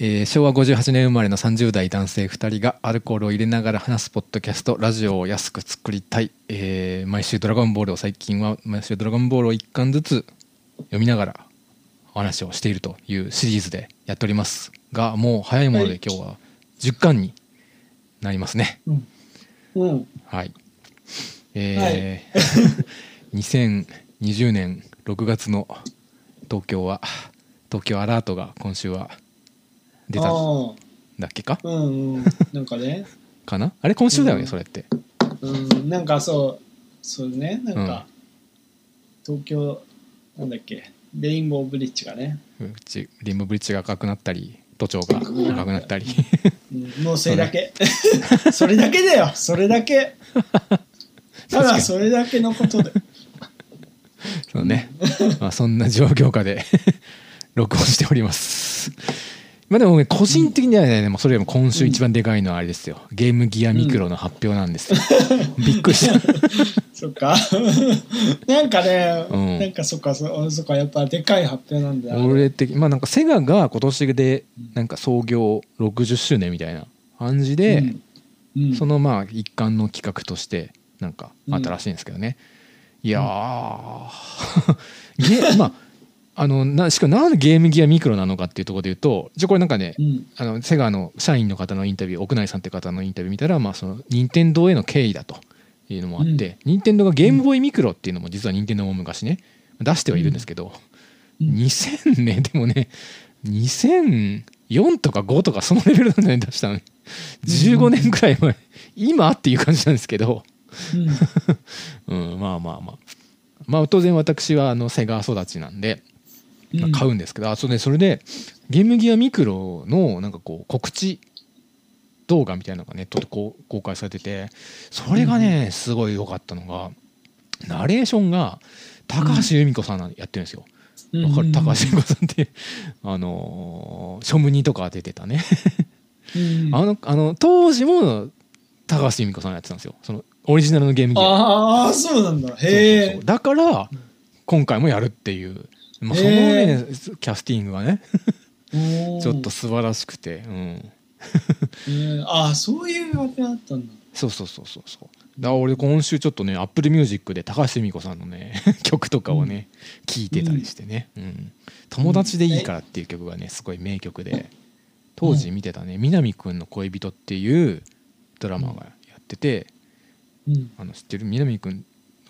えー昭和58年生まれの30代男性2人がアルコールを入れながら話すポッドキャストラジオを安く作りたい、えー毎週「ドラゴンボール」を最近は毎週「ドラゴンボール」を1巻ずつ読みながらお話をしているというシリーズでやっておりますがもう早いものではい。今日は10巻になりますね。うん。うん。はい。えー 2020年6月の東京は東京アラートが今週は出たんあだっけか？あ。うんうん。なんかね。かな？あれ今週だよね、うんそれってうん。なんかそう、そうね。なんか、東京、なんだっけ？レインボーブリッジがね。うちリンボブリッジが赤くなったり都庁が赤くなったりうんもうそれだけ。それだけだよ。それだけ。ただそれだけのことで。そうね、まあ、そんな状況下で録音しておりますまあでもね個人的にはね、もうそれよりも今週一番でかいのはあれですよ、ゲームギアミクロの発表なんですよ、びっくりした。そっか。なんかね、うん。なんかそっか、そそっか、やっぱでかい発表なんだ。よ。俺的まあなんかセガが今年でなんか創業60周年みたいな感じで、うん、うん。そのまあ一環の企画としてなんかあったらしいんですけどね、いやー。ゲまああのなしかもなんでゲームギアミクロなのかっていうところで言うとじゃあこれなんかねうん。あのセガの社員の方のインタビュー奥内さんって方のインタビュー見たらまあその任天堂への敬意だというのもあって、任天堂がゲームボーイミクロっていうのも実は任天堂も昔ね出してはいるんですけど、うん。2000ねでもね2004とか5とかそのレベルなんだね出したの15年くらい前。今っていう感じなんですけど、うん、まあまあまあ。まあ当然私はあのセガ育ちなんで、買うんですけど、あそうねそれでゲームギアミクロのなんかこう告知動画みたいなのがネットでこう公開されててそれがねすごい良かったのがナレーションが高橋由美子さんがやってるんですよ。うん。わかる？高橋由美子さんってあのーショムニとか出てたね。うん。あのあの当時も高橋由美子さんがやってたんですよ。そのオリジナルのゲームギア。ああ、そうなんだ。へえ。だから今回もやるっていう、まあ、そのねキャスティングがね。ちょっと素晴らしくて、うん、へえああ、そういうわけあったんだ。そうそうそうそうそう。だから俺今週ちょっとね Apple Music で高橋由美子さんのね 曲とかをね聴いてたりしてね、うん。友達でいいから」っていう曲がねすごい名曲で。当時見てたね「南くんの恋人」っていうドラマがやっててうん。あの知ってる？南くんの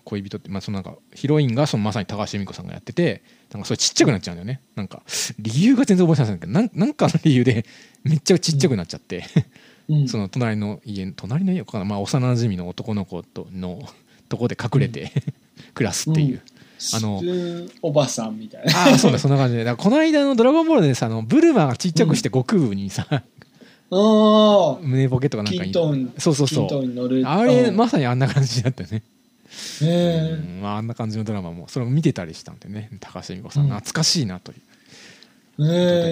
恋人って、まあ、そのなんかヒロインがそのまさに高橋由美子さんがやっててなんかそれちっちゃくなっちゃうんだよねなんか理由が全然覚えてないんだけどなんなんかの理由でめっちゃちっちゃくなっちゃって、うん。その隣の家隣の家かな、まあ、幼馴染の男の子とのとこで隠れて、暮らすっていう、あのおばさんみたいな。ああそうだそんな感じでこの間の「ドラゴンボール」でさあのブルマがちっちゃくして悟空にさ、ああ。胸ポケットかなんキかに。そうそうそう。あれうんまさにあんな感じだったよね、へうんまあ、あんな感じのドラマもそれを見てたりしたんでね高橋由美子さん、うん。懐かしいなという。え。へ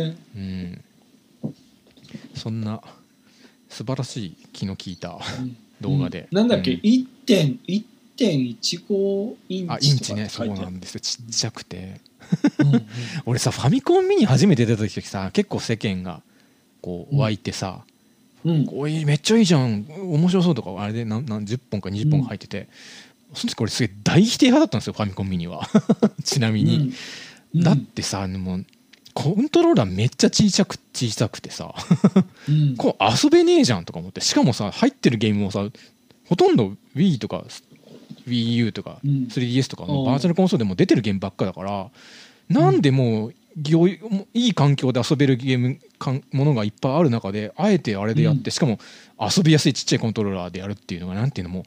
え。うん、そんな素晴らしい気の利いたうん。動画で、うん。なんだっけ、うん。1.1.15インあインチね。そうなんですよ。ちっちゃくて。うんうん。俺さファミコンミニ初めて出た時さ結構世間がこう湧いてさうん「おいめっちゃいいじゃん。面白そう」とかあれで何何10本か20本か入ってて、その時俺すげえ大否定派だったんですよファミコンミニは。ちなみに、うん。だってさもうコントローラーめっちゃ小さく小さくてさ。うん。こう遊べねえじゃんとか思って。しかもさ入ってるゲームもさほとんど Wii とか WiiU とかうん。3DS とかのうん。バーチャルコンソールでも出てるゲームばっかだからなんでもうよいいい環境で遊べるゲームものがいっぱいある中であえてあれでやって、うん。しかも遊びやすいちっちゃいコントローラーでやるっていうのがなんていうのも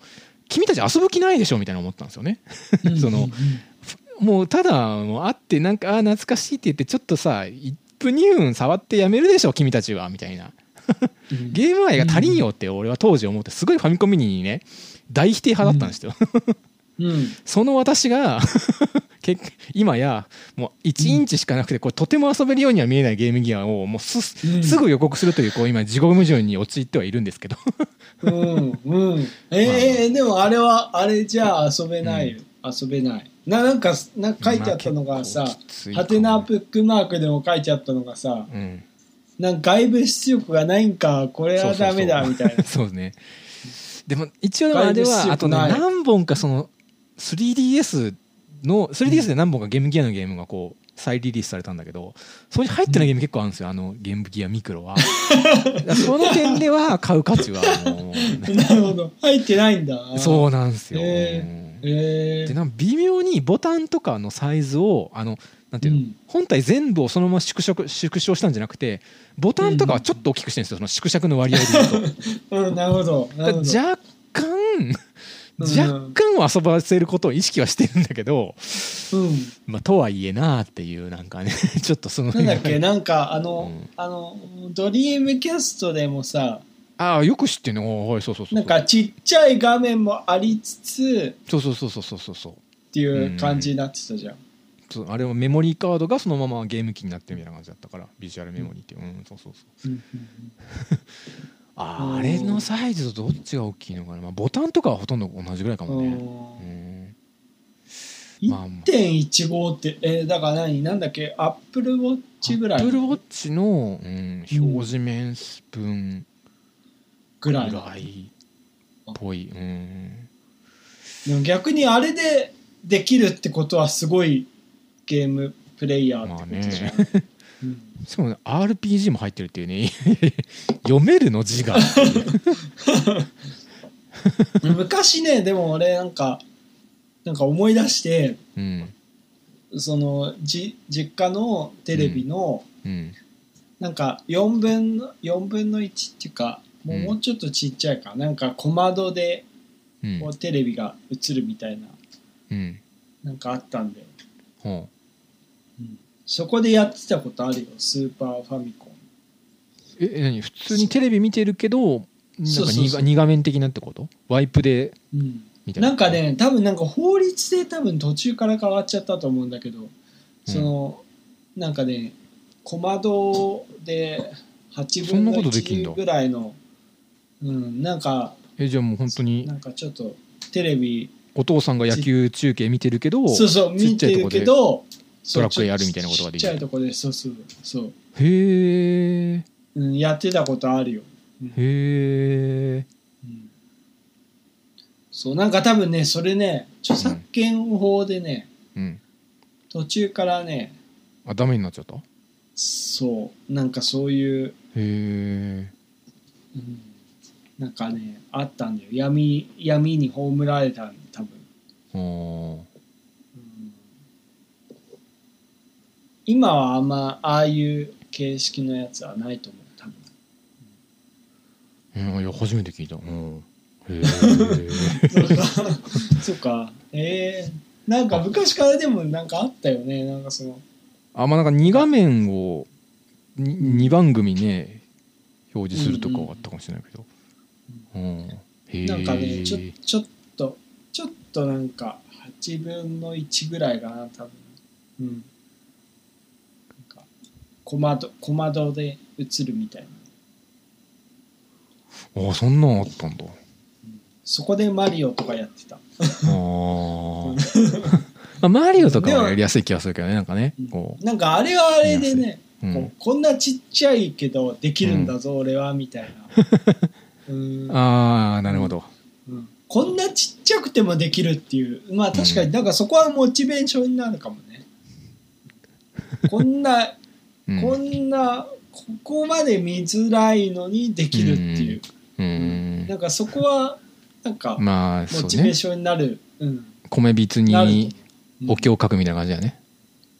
君たち遊ぶ気ないでしょみたいな思ったんですよね。うん そのうん。もうただもう会ってなんかあー懐かしいって言ってちょっとさ1分2分触ってやめるでしょ君たちはみたいな。うん。ゲーム愛が足りんよって俺は当時思ってすごいファミコンミニにね大否定派だったんですよ、うん。その私が 結今やもう1インチしかなくてこれとても遊べるようには見えないゲームギアをもうす,、ぐ予告するというこう今自業矛盾に陥ってはいるんですけど。うんうん。えー、でもあれはあれじゃあ遊べない、遊べない。ななんかなんか書いてあったのがさハテナブックマークでも書いてあったのがさうん。なんか外部出力がないんかこれはダメだみたいな。そうね。でも一応あれはあと何本かその 3DS の 3DS で何本かゲームギアのゲームがこう再リリースされたんだけどそこに入ってないゲーム結構あるんですよあのゲームギアミクロは。その点では買う価値はもう なるほど。入ってないんだ。そうなんですよ、へうん。えでなんか微妙にボタンとかのサイズをあのなんていうの、うん。本体全部をそのまま縮小縮小したんじゃなくてボタンとかはちょっと大きくしてるんですよその縮尺の割合で言うと。うん。なるほど。なるほど。若干うん若干は遊ばせることを意識はしてるんだけど、うん。まあ、とはいえなっていうなんかね ちょっとそのなんだっけ？なんかあの、うん。あのドリームキャストでもさああよく知ってんの？はいそうそうそうなんかちっちゃい画面もありつつそうそうそうそうそうそう。そうっていう感じになってたじゃん、そうあれはメモリーカードがそのままゲーム機になってるみたいな感じだったからビジュアルメモリーっていう。うんそうそうそう。うんうん ああれのサイズとどっちが大きいのかな、まあ、ボタンとかはほとんど同じぐらいかもね。うん。うんまあ。まあ1.15ってえーだから何？なんだっけ？アップルウォッチぐらい？アップルウォッチの、うん、表示面数分ぐぐらいっぽい、うん、でも逆にあれでできるってことはすごいゲームプレイヤーまあってことじゃん、ねうんしかも、ね、RPG も入ってるっていうね。読めるの字が。昔ねでも俺なんかなんか思い出してうん。そのじ実家のテレビの、うん。なんか4分の4分の1っていうかもううんもうちょっとちっちゃいか、な。んか小窓でうん。こうテレビが映るみたいな。うん。なんかあったんだよ、ほそこでやってたことあるよ。スーパーファミコン。うええ何？普通にテレビ見てるけどなんかそうそうそう。2, 画面的なってこと？ワイプで？うん。みたいな。なんかね多分なんか法律で多分途中から変わっちゃったと思うんだけど、そのなんかね小窓で8分のそんなことできんだ1ぐらいのうんなんかえじゃあもう本当になんかちょっとテレビお父さんが野球中継見てるけどそうそう見てるけどドラクエやるみたいなことができる。ちっちゃいとこでそうそうそう、へえうん、やってたことあるよ、うん。へえうん。そうなんか多分ねそれね著作権法でね、うん。途中からねあダメになっちゃった？へそうなんかそういう、えうん。なんかねあったんだよ。闇闇に葬られたん多分、あー。う今はあんまああいう形式のやつはないと思う多分。うんいや初めて聞いた。うん。へえ そうか。そうかえー、なんか昔からでもなんかあったよね。なんかそのあまあなんか2画面を 2, 番組ね表示するとかはあったかもしれないけど、うん、へえなんかねちょちょっとちょっとなんか8分の1ぐらいかな多分。うん小窓小窓で映るみたいな。あそんなんあったんだ。そこでマリオとかやってた。あ マリオとかはやりやすい気がするけどねなんかねこなんかあれはあれでね、う、うんこうこんなちっちゃいけどできるんだぞ、俺はみたいな。うん。ああなるほど、うん。こんなちっちゃくてもできるっていう。まあ確かになんかそこはモチベーションになるかもね。こんな、うん、こんなここまで見づらいのにできるっていう、うん。なんかそこはなんかまあそうねモチベーションになる、うん。米びつにうんお経を書くみたいな感じだよね、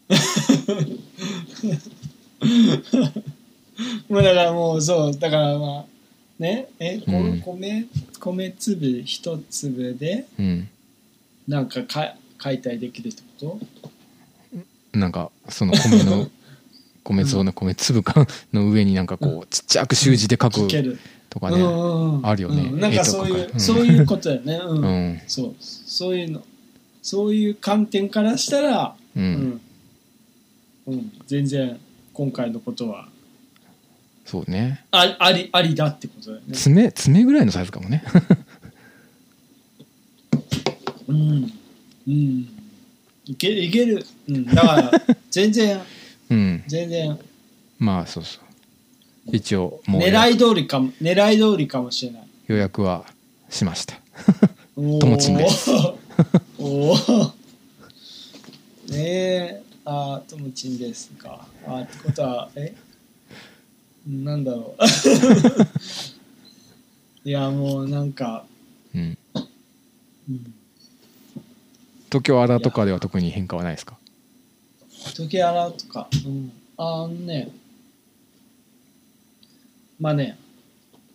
もうだからもうそうだからまあね。え、こうん。米米粒一粒でうん。なんかか解体できるってこと？なんかその米の米粒の米粒感の上になんかこうちっちゃく習字で書くとかね、あるよね。うん。なんかそういう、そういうことだよね、うん。うん。そう。そういうの。そういう観点からしたら、ううん。んうん、全然今回のことは。そうね。あありありだってことだよね。爪爪ぐらいのサイズかもね。うん。うん。いけいける、うん、だから 全然うん。全然。まあそうそう。一応もう狙い通りかも狙い通りかもしれない。予約はしました。ともちんですお おねえあーともちんですか。あーってことはえ？なんだろう。いやもうなんか、うん。うん、東京アラとかでは特に変化はないですか？時計洗うとか、うん、あのねまあね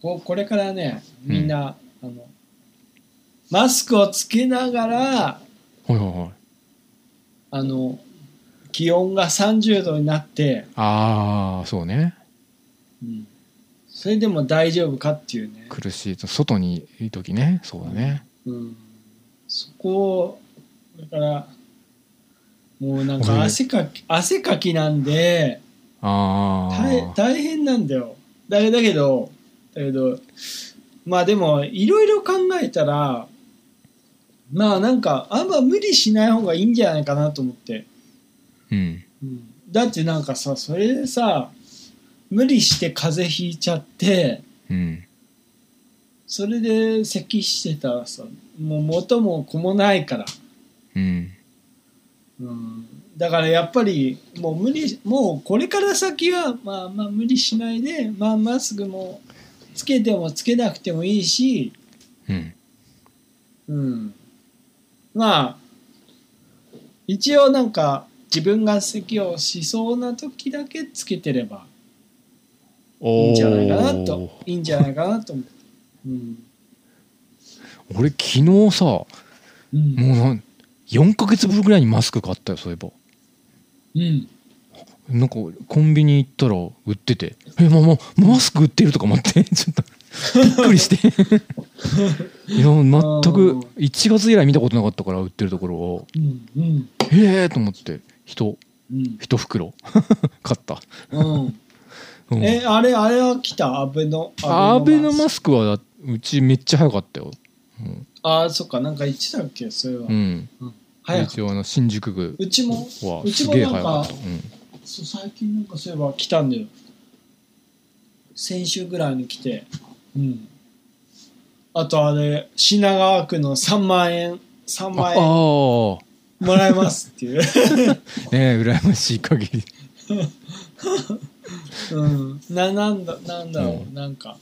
ここれからねみんな、あのマスクをつけながらはいはいはい。あの気温が30度になって、ああそうね。うん。それでも大丈夫かっていうね、苦しいと外にいる時ね。そうだね。うん、そこをだからもうなんか俺汗かき汗かきなんであ大あ大変なんだよ。だだけどだけどまあでもいろいろ考えたらまあなんかあんま無理しない方がいいんじゃないかなと思って、うん。うん、だってなんかさそれでさ無理して風邪ひいちゃってうん。それで咳してたらさもう元も子もないから、うんうん、だからやっぱりもう無理もうこれから先はまあまあ無理しないで、まあ、マスクもつけてもつけなくてもいいし、うん。うん、まあ一応なんか自分が咳をしそうな時だけつけてればいいんじゃないかなといいんじゃないかなと思って。うん。俺昨日さもうん。うなん4ヶ月ぶりぐらいにマスク買ったよそういえば。うん。なんかコンビニ行ったら売ってて。えまあまあマスク売ってるとか思って。ちょっとびっくりして。いや全く1月以来見たことなかったから売ってるところを。うんうん。へえと思って一うん。一袋。買った、うん。うん、えあれあれは来た？アベノアベノマススクはうちめっちゃ早かったよ、あそっかなんか言ってたっけ？それは、うん、早く一応あの新宿区うちも？はうちすげなんか早かった、うん、そう最近なんかそういえば来たんだよ。先週ぐらいに来て。うん。あとあれ品川区の3万円3あ万円あもらえますっていう、ー ねえ羨ましい限り。うん、ななんだなんだろう、うん。なんか。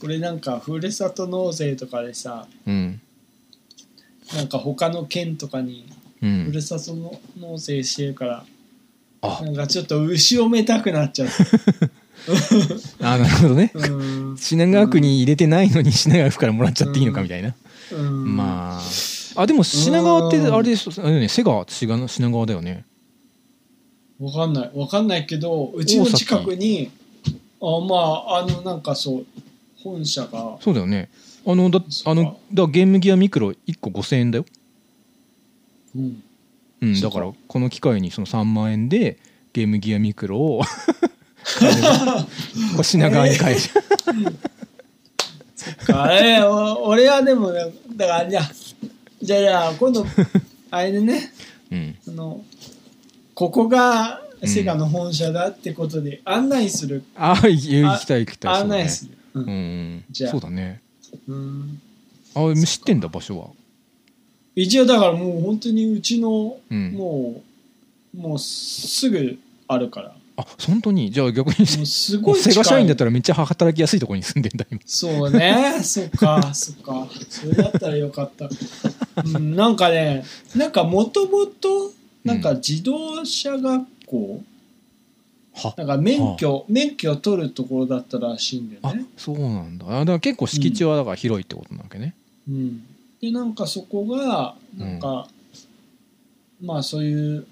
これなんかふるさと納税とかでさうんなんか他の県とかにうん。ふるさとの納税してるからあ。なんかちょっと後ろめたくなっちゃって あなるほどね。うん。品川区に入れてないのに 品川区からもらっちゃっていいのかみたいな、うん。まあ。あでも品川ってあれです。よね。瀬川品川だよね。わかんない。わかんないけどうちの近くにあまああのなんかそう本社がそうだよねあのだあのだゲームギアミクロ1個5000円だよ。うん。うん、だからこの機会にその3万円でゲームギアミクロを 品川に帰るあれお俺はでもねだからじゃあじゃあじゃあ今度あれでねうん。あのここがセガの本社だってことで案内する、ああ行きたい行きたい案内する、ううんん。じゃあ。そうだねうん。あ知ってんだ場所は？一応だからもう本当にうちの、うん。もうもうすぐあるから。あ本当に？じゃあ逆にすごいセガ社員だったらめっちゃ働きやすいところに住んでんだ今。そうね。そっかそっか。それだったらよかった、うん、なんかねなんかもともとなんか自動車学校、はなんか免許、免許を取るところだったらしいんだあよね、そうなんだ。あだから結構敷地はだから広いってことなわけね。うん、でなんかそこがなんか、まあそういう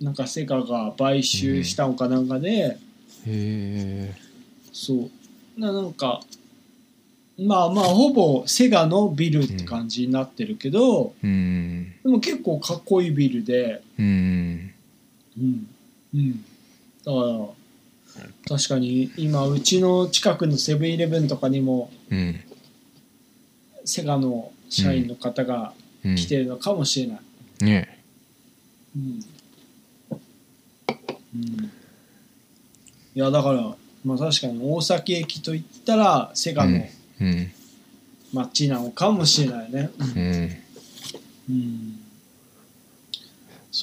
なんかセガが買収したのかなんかで、へえ。そう。ななんかまあまあほぼセガのビルって感じになってるけど、うん。でも結構かっこいいビルで、うん。うん。うん、だから確かに今うちの近くのセブンイレブンとかにもうん。セガの社員の方がうん。来てるのかもしれない。ね。うん。うん。いやだからまあ確かに大崎駅といったらセガのうん。街なのかもしれないね。うん。うん。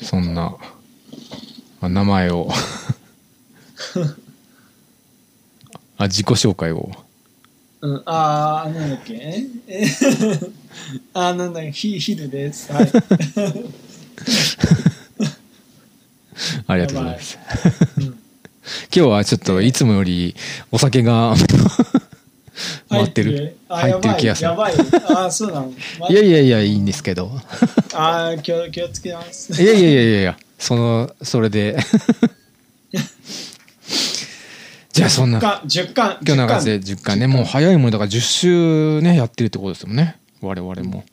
うそんな、まあ、名前を あ自己紹介をうん、あー、なんだっけ？え えあー、なんだっけヒヒルです。はい。ありがとうございますうん今日はちょっといつもよりお酒が回ってる？あ入ってる気がするやばい。やばいあー、そうなの？まいやいやいやいいんですけどあー気を、気をつけます。いやいやいやいやいやそのそれでじゃあそんな。10巻、10巻。今日の中で10巻ねもう早いものだから10週ねやってるってことですよね。我々も。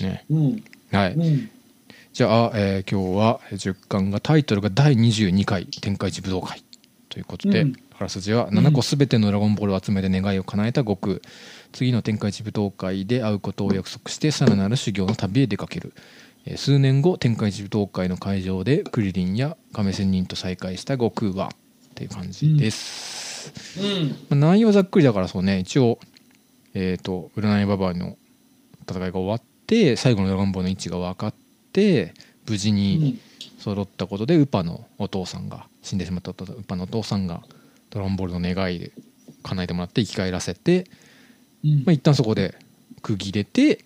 ね。うん。はい。うん。じゃあ、えー今日は10巻がタイトルが第22回天下一武道会。ということで、うん。あらすじは7個すべてのドラゴンボールを集めて願いを叶えた悟空。次の天下一武道会で会うことを約束してさらなる修行の旅へ出かける、えー数年後天下一武道会の会場でクリリンや亀仙人と再会した悟空は。っていう感じです、うん。まあ内容はざっくりだからそうね一応えっ、と占いババアの戦いが終わって最後のドラゴンボールの位置が分かって無事うにん。揃ったことでウパのお父さんが死んでしまったウパのお父さんがドラゴンボールの願いで叶えてもらって生き返らせて、うんまあ、一旦そこで区切れて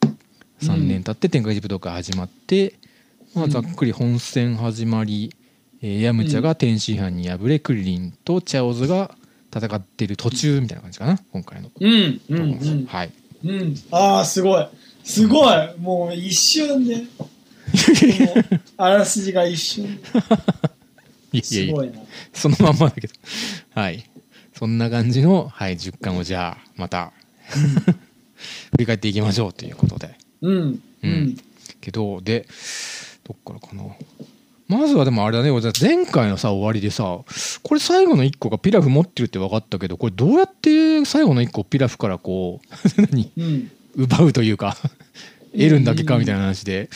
3年経って天下一武道会始まって、まあ、ざっくり本戦始まり、えーヤムチャが天津飯に敗れクリリンとチャオズが戦ってる途中みたいな感じかな今回の。うん。うん。うん。はいうん。ああ、すごい。すごい。もう一瞬で。あらすじが一瞬で。いやいやいやすごいな。そのまんまだけどはいそんな感じの、はい、10巻をじゃあまた振り返っていきましょうということでうん。ううんん。けどでどっからかなまずはでもあれだね俺前回のさ終わりでさこれ最後の1個がピラフ持ってるって分かったけどこれどうやって最後の1個をピラフからこう 何？うん。奪うというか得るんだっけかみたいな話で。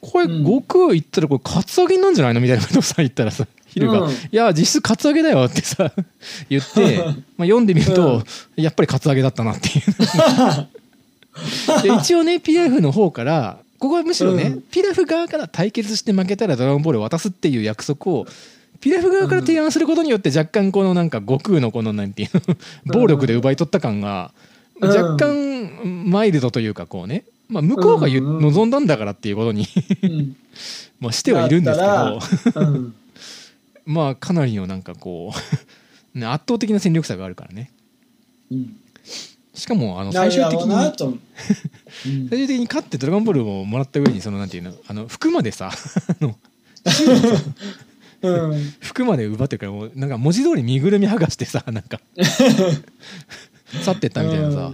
これうん悟空言ったらこれカツアゲなんじゃないのみたいなことをさ言ったらさヒルが「うん。いや実質カツアゲだよ」ってさ 言ってまあ読んでみるとやっぱりカツアゲだったなっていう。で一応ねピラフの方からここはむしろね、うんピラフ側から対決して負けたらドラゴンボールを渡すっていう約束をピラフ側から提案することによって若干このなんか悟空のこのなんていうの暴力で奪い取った感がうん若干マイルドというかこうね、まあ、向こうが望んだんだからっていうことにうん。まあしてはいるんですけだど うん。まあかなりのなんかこうね圧倒的な戦力差があるからねうん。しかもあの最終的に 最終的に勝ってドラゴンボールをもらった上にそのなんていうのあの服までさ。服まで奪ってるからもうなんか文字通り身ぐるみ剥がしてさ なんか去ってったみたいなさ、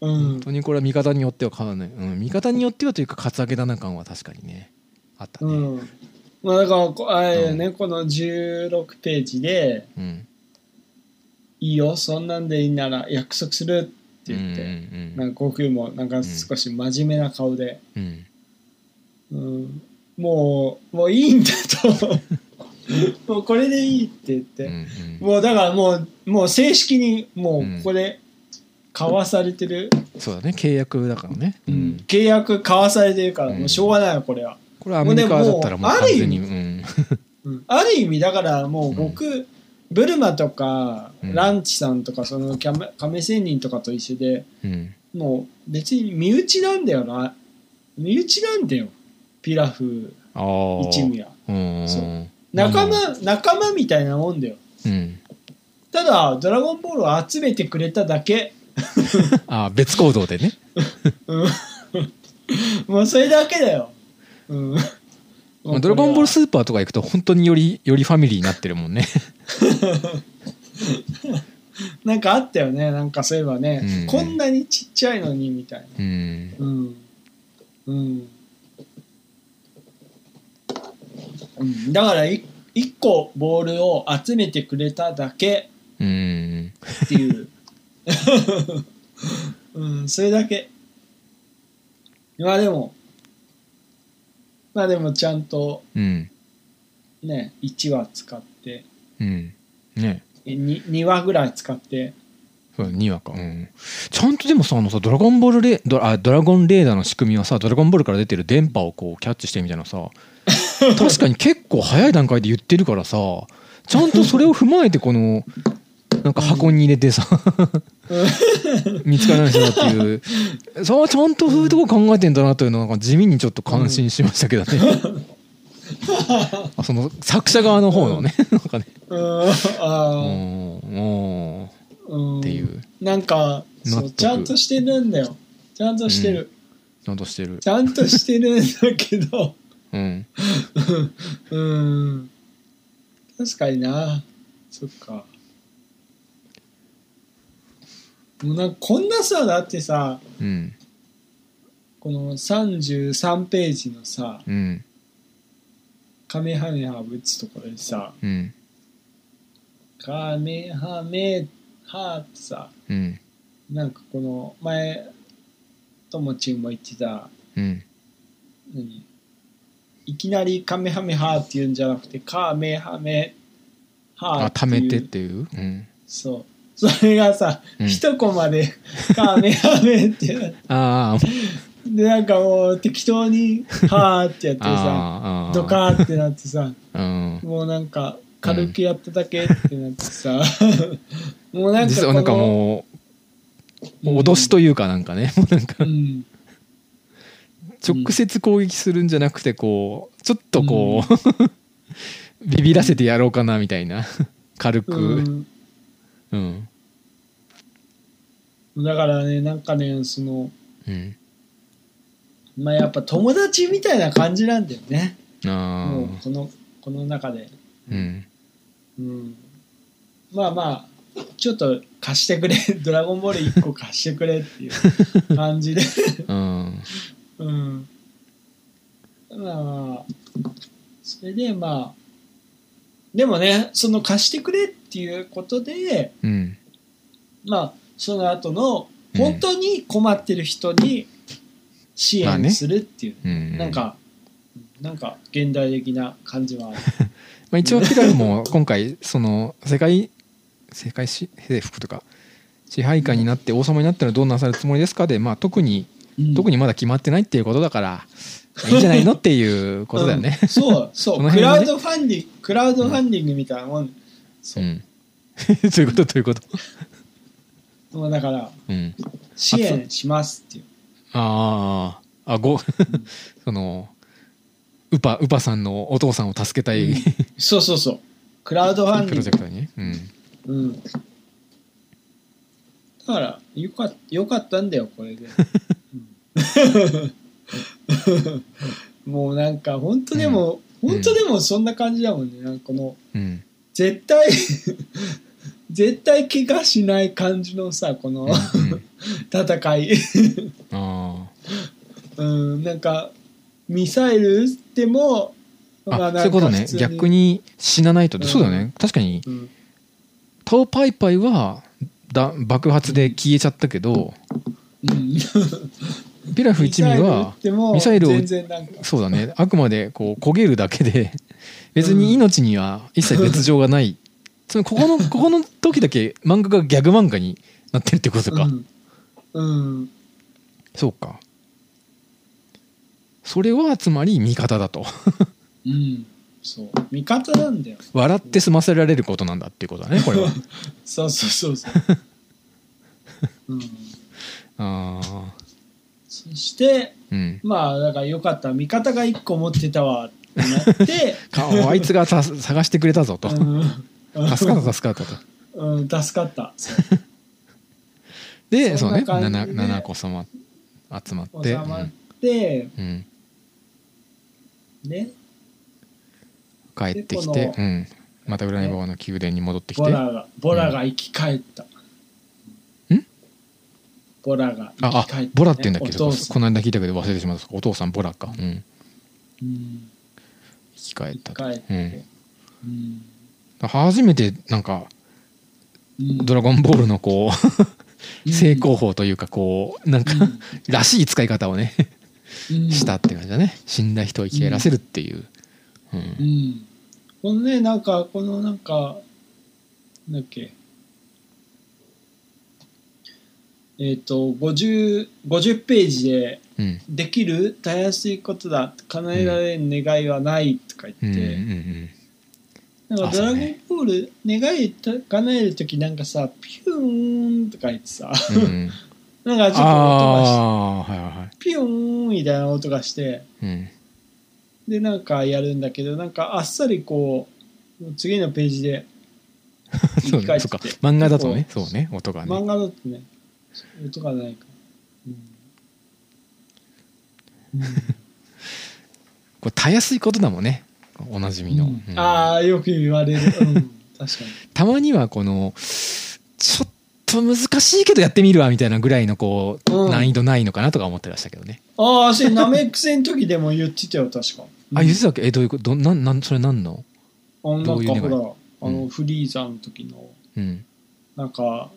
うん。本。当にこれは味方によっては変わらない、うん、味方によってはというかカツアゲだな感は確かにねあったね、うん。まあだからこ、あれよね、この16ページで、うん。いいよ、そんなんでいいなら約束するって言って、うんなんか悟空もなんか少し真面目な顔で、うん。うん、もう、もういいんだと。もうこれでいいって言って、うんうん。もうだからもう、もう正式にもうんうこれ、交わされてる、そうだね。契約だからね、ううん。ん契約交わされてるから、うん。もうしょうがないよ、これは。これはアメリカだったらもう完全に。ある意味だからもう僕、ブルマとか、うん。ランチさんとかそのキャメ亀仙人とかと一緒でうん。もう別に身内なんだよな。身内なんだよ。ピラフああ一味は。うんそう。仲まあ間仲間みたいなもんだよ。うん。ただドラゴンボールを集めてくれただけ。ああ別行動でね。うん。もうそれだけだよ、うん、まあドラゴンボールスーパーとか行くと本当によりよりファミリーになってるもんね。なんかあったよね。なんかそういえばね、うん。こんなにちっちゃいのにみたいな。うん。うん。うん、うん、だからい一個ボールを集めてくれただけうん。っていう、うん、それだけ。まあでもまあでもちゃんとうん。ね1話使ってうん。ね。に2話ぐらい使って。そう2話か。うん。ちゃんとでもさあのさドラゴンボールレドラあドラゴンレーダーの仕組みはさドラゴンボールから出てる電波をこうキャッチしてみたいなさ 確かに結構早い段階で言ってるからさちゃんとそれを踏まえてこのなんか箱に入れてさ。見つからない人だっていう。そうちゃんとそういうとこ考えてんだなというのは地味にちょっと感心しましたけどね、あその作者側の方のね。なんかね。うん。うあんうん。っていう。なんかそうちゃんとしてるんだよ。ちゃんとしてる、ちゃんとしてる。ちゃんとしてるんだけど。うん。うん。確かにな。そっかもうなんかこんなさだってさうん。この33ページのさうん。カメハメハぶつところでさうん。カメハメハってさうん。なんかこの前ともちんも言ってたうん。何？いきなりカメハメハって言うんじゃなくてカメハメハあっていう。貯めてっていう？うん。そうそれがさ、うん。一コマでカメハメってなってあー。でなんかもう適当にハーってやってさあードカーってなってさうん。もうなんか軽くやっただけってなってさ、もうなんか実はなんかう、もう脅しというかなんかねもうなんか。うん、直接攻撃するんじゃなくてこうちょっとこう ビビらせてやろうかなみたいな。軽うくん。うんだからねなんかねそのうん。まあやっぱ友達みたいな感じなんだよね。あもこのこの中で、うん。うん、まあまあちょっと貸してくれ「ドラゴンボール」1個貸してくれっていう感じで。うん。うん。まあまあ。それでまあでもねその貸してくれっていうことでうん。まあその後のうん本当に困ってる人に支まあね援するっていう、うん。なんかなんか現代的な感じはある。まあ、一応ピラフも今回その世界世界征服とか支配下になって王様になったらどうなさるつもりですかで、まあ、特に特ににまだ決まってないっていうことだからいいんじゃないのっていうことだよね。そうそう、そ の辺はね。クラウドファンディングクラウドファンディングみたいなもん、そう。う、ん、そういうことということ？だからうん、支援しますっていう。あああご そのウパウパさんのお父さんを助けたい、うん。そうそうそう。クラウドファンデプロィング。ジェクトに？ね。うん。うん。だからよかよかったんだよこれで、うん。もうなんか本当でも、うん。本当でもそんな感じだもんね。なんかこのうん。絶対絶対怪我しない感じのさこのうんうん。戦い。あ うんなんかミサイル撃ってもまあそういうことね。逆に死なないと、うん。そうだよね。確かに。うん。タオパイパイはだ爆発で消えちゃったけどうん。ピラフ一味はミサイルを全然なんか。そうだね。あくまでこう焦げるだけで別に命には一切別状がない、そのここの ここの時だけ漫画がギャグ漫画になってるってことか、うん、うん、そうか。それはつまり味方だと。うん、そう。味方なんだよ。笑って済ませられることなんだっていうことだねこれは。そうそうそうそう、うん、ああそしてうん。まあだからよかった。味方が1個持ってたわってなって。かあいつがた探してくれたぞと。うん助かった助かったと。うん、助かった。でそうね七七子様集まって収まって、うん。うん。ね。帰ってきてうん、また占いババの宮殿に戻ってきて、ボラがボラが生き返った、ん？ボラが生ああき返った、ね、ボラって言うんだっけどこの間聞いたけど忘れてしまった。お父さんボラか、うん、うん。生き返ったと。生き返って。うん初めてなんかうん「ドラゴンボール」のこううん。成功法というかこうなんかうん。らしい使い方をねうん。したって感じだね。死んだ人を生き返らせるっていう、うん。うん。このねなんかこのなんかなんだっけ。えっ、と50 50ページでうん。できるたやすいことだ叶えられる願いはないとかうん言うんって、なんあかドラゴンボール願いた叶える時なんかさピューンとか言ってさうん。う んなんかちょっと音がしああはいはいはい。ピューンみたいな音がしてうん。でなんかやるんだけどなんかあっさりこう次のページで そねそうか。漫画だとねそうね音がね。漫画だとね音がないから、うん。これたやすいことだもんねおなじみの、うん。うん。ああよく言われる、うん、確かに。たまにはこのちょっと難しいけどやってみるわみたいなぐらいのこう、うん。難易度ないのかなとか思ってましたけどね、ああそれナメック星の時でも言ってたよ確か。あ言ってたっけ？えどういうこと？どなんなんそれ何の？あなんかほらあの、うん。フリーザの時のうん。なんか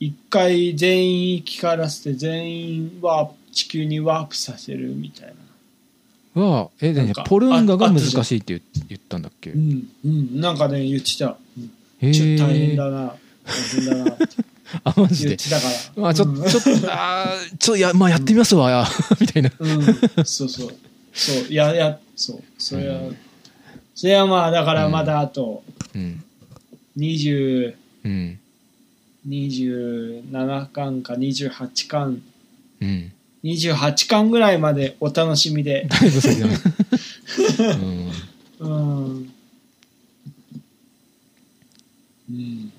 一回全員生き返らせて全員ワープ地球にワープさせるみたいなはえ何なんかポルンガが難しいって言言ったんだっけ？うんうんなんかね言ってた、うちょっと大変えだな。大変だなって。あマジで。言ってたから。まあちょっうん。とちょっとあーちょいやまあやってみますわ みたいな。うん、そうそう。そう、いや、いや、そう。それは、うん。それはまあ、だからまだあと、うん。20、うん。27巻か28巻、うん28巻ぐらいまでお楽しみで。だいぶ先だねうん うん。うん。い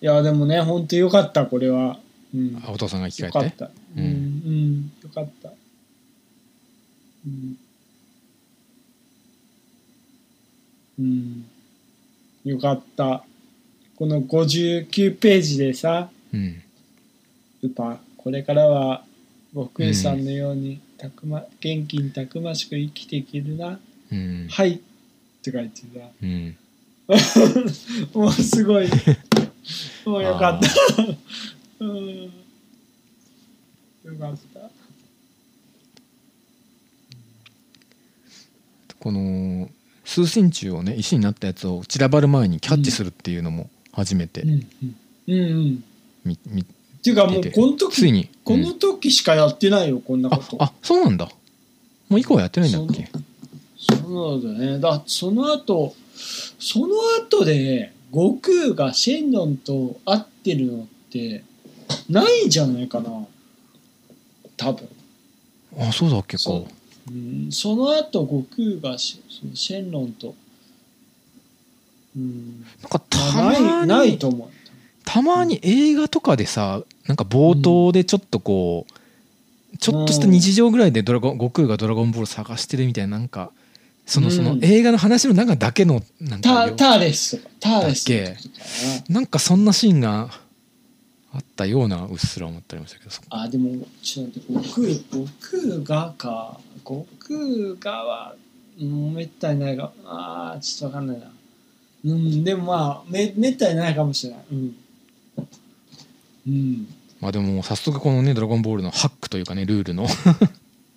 や、でもね、ほんとよかった、これは。うん。あお父さんが生きよ返っかってた。うん、うん、よかった。うん。うん。よかった。この59ページでさ、うんウパ、これからは、悟空さんのように、たくま、元気にたくましく生きていけるな。うんはい。って書いてさ、うん もうすごい。もうよかった。うん。よかった。この数センチをね石になったやつを散らばる前にキャッチするっていうのも初めてうんうん。うんうん。みみっていうかもうこの時、ついにこの時しかやってないよ、こんなあこと。あそうなんだもう以降はやってないんだっけ？そうだね。だその後、その後で、悟空がシェンロンと会ってるのって、ないんじゃないかな。多分。あそうだっけかそううん、その後、悟空がシェンロンと、うん、なんかたまあない、まにないと思う。たまに映画とかでさなんか冒頭でちょっとこう、ちょっとした日常ぐらいでドラゴン悟空がドラゴンボール探してるみたいななんかそのうんその映画の話の中だけのなんかよタターレスターレスの時とかな。なんかそんなシーンがあったようなうっすら思ってありましたけどそあ、でも、ちょっと待って、悟空、悟空がか、悟空がは、うん、めったにないが、ああ、ちょっとわかんないな。うん、でもまあ、め、めったにないかもしれない。うん。うん。まあでも早速このね「ドラゴンボール」のハックというかねルールの、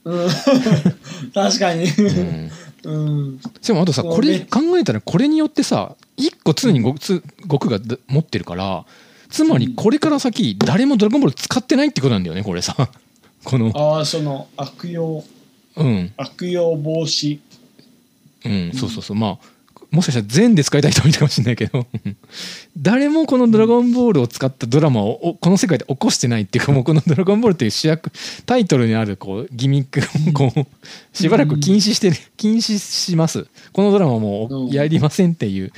うん、確かに。うん、うん。でもあとさこれね考えたらこれによってさ一個常に悟空がだ持ってるからつまりこれから先誰も「ドラゴンボール」使ってないってことなんだよねこれさ。この。ああ、その、悪用、うん。悪用防止。うんそうそうそう。まあもしかしたら全で使いたい人もいたかもしれないけど。誰もこの「ドラゴンボール」を使ったドラマをおこの世界で起こしてないっていうかもうこの「ドラゴンボール」っていう主役タイトルにあるこうギミックをこうしばらく禁止してる禁止します。このドラマもやりませんっていう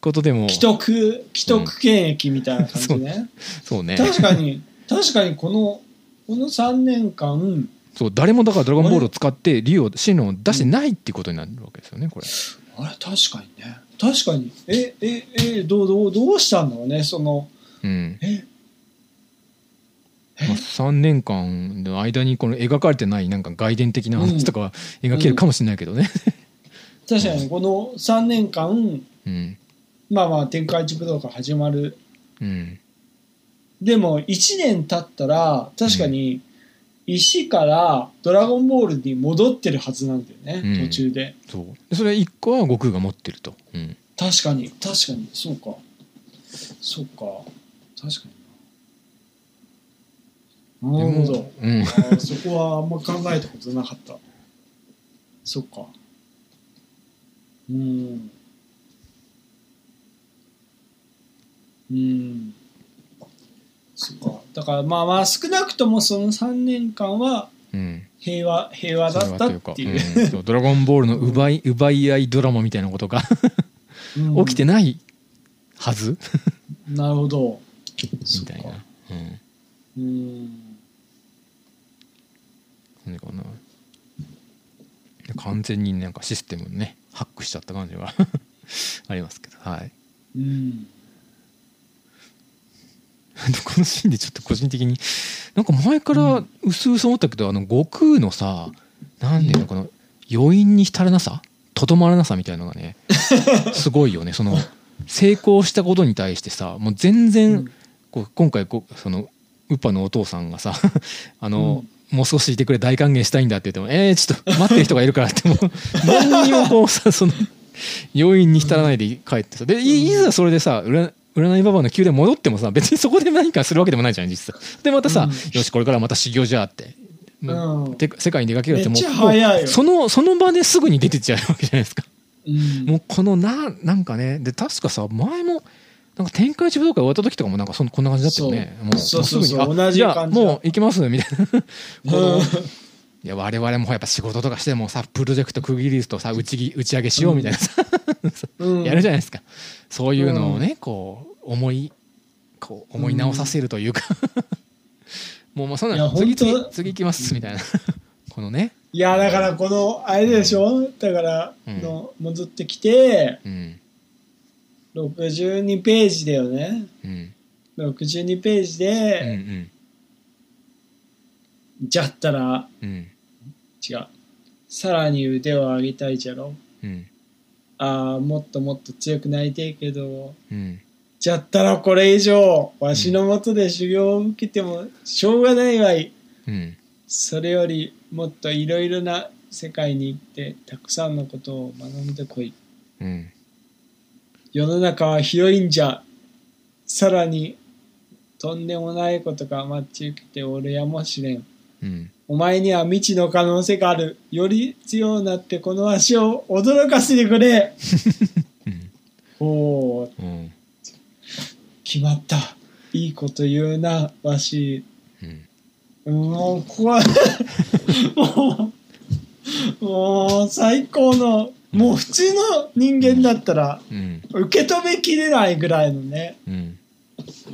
ことでも。既得、既得権益みたいな感じね。そう。ね。確かに、確かにこの、この3年間、そう誰もだから「ドラゴンボール」を使って竜を真のを出してないっていうことになるわけですよねこれ。あれ確かにね。確かに。えええどうどうどうしたんだろうねその。うん。え？まあ、3年間の間にこの描かれてないなんか外伝的な話とかは描けるかもしれないけどね。確かにこの3年間うん。まあまあ天下一武道が始まる。うん。でも1年経ったら確かに石からドラゴンボールに戻ってるはずなんだよね、うん。途中で。そう。でそれ1個は悟空が持ってると。うん。確かに確かに。そうか。そっか。確かにな。なるほど。うん。あーそこはあんま考えたことなかった。そっか。うん。うんだからまあまあ少なくともその3年間はうん。平和平和だったっていう。いうかうん。ドラゴンボールの奪い奪い合いドラマみたいなことがうん。起きてないはず？なるほど。みたいな。うん。うん。何かな。完全になんかシステムねハックしちゃった感じが ありますけど。はい。うん このシーンでちょっと個人的になんか前からうすうす思ったけどあの悟空のさなんていうのこの余韻に浸らなさとどまらなさみたいなのがね すごいよね。その成功したことに対してさもう全然こう今回こうそのウッパのお父さんがさ あの、もう少しいてくれ大歓迎したいんだって言ってもえー、ちょっと待ってる人がいるからってもう何にもこうさその要因に浸らないで帰ってさ。でいいざそれでさ占占いババアの宮殿戻ってもさ別にそこで何かするわけでもないじゃん実際でまたさ、うん。よしこれからまた修行じゃあって、うん。て世界に出かけるってもうそのその場ですぐに出てっちゃうわけじゃないですか。うん。もうこのななんかねで確かさ前もなんか天下一武道会終わった時とかもなんかそんこんな感じだったよね。もうすぐにあ同じじゃあもう行きますみたいな。このうんいや我々もやっぱ仕事とかしてもさプロジェクト区切りとさ打ちぎ打ち上げしようみたいなさ、うん。やるじゃないですか。そういうのをねこう思いこう思い直させるというか、もうもうそんな次次次行きますみたいな。このね。いやだからこのあれでしょ？だからうん。の戻ってきてうん。62ページだよね。うん。62ページうんうで、ん。じゃったらうん違う。さらに腕を上げたいじゃろ？うん。ああもっともっと強くなりたいけど。うん。じゃったらこれ以上わしのもとで修行を受けてもしょうがないわい。うん。それよりもっといろいろな世界に行ってたくさんのことを学んでこい。うん。世の中は広いんじゃ。さらにとんでもないことが待ち受けておるやもしれん。うんお前には未知の可能性がある。より強くなってこの足を驚かせてくれ。うん。おおうん。決まった。いいこと言うなわし。うん。もうここは もうもう最高のもう普通の人間だったらうん。受け止めきれないぐらいのね。うん。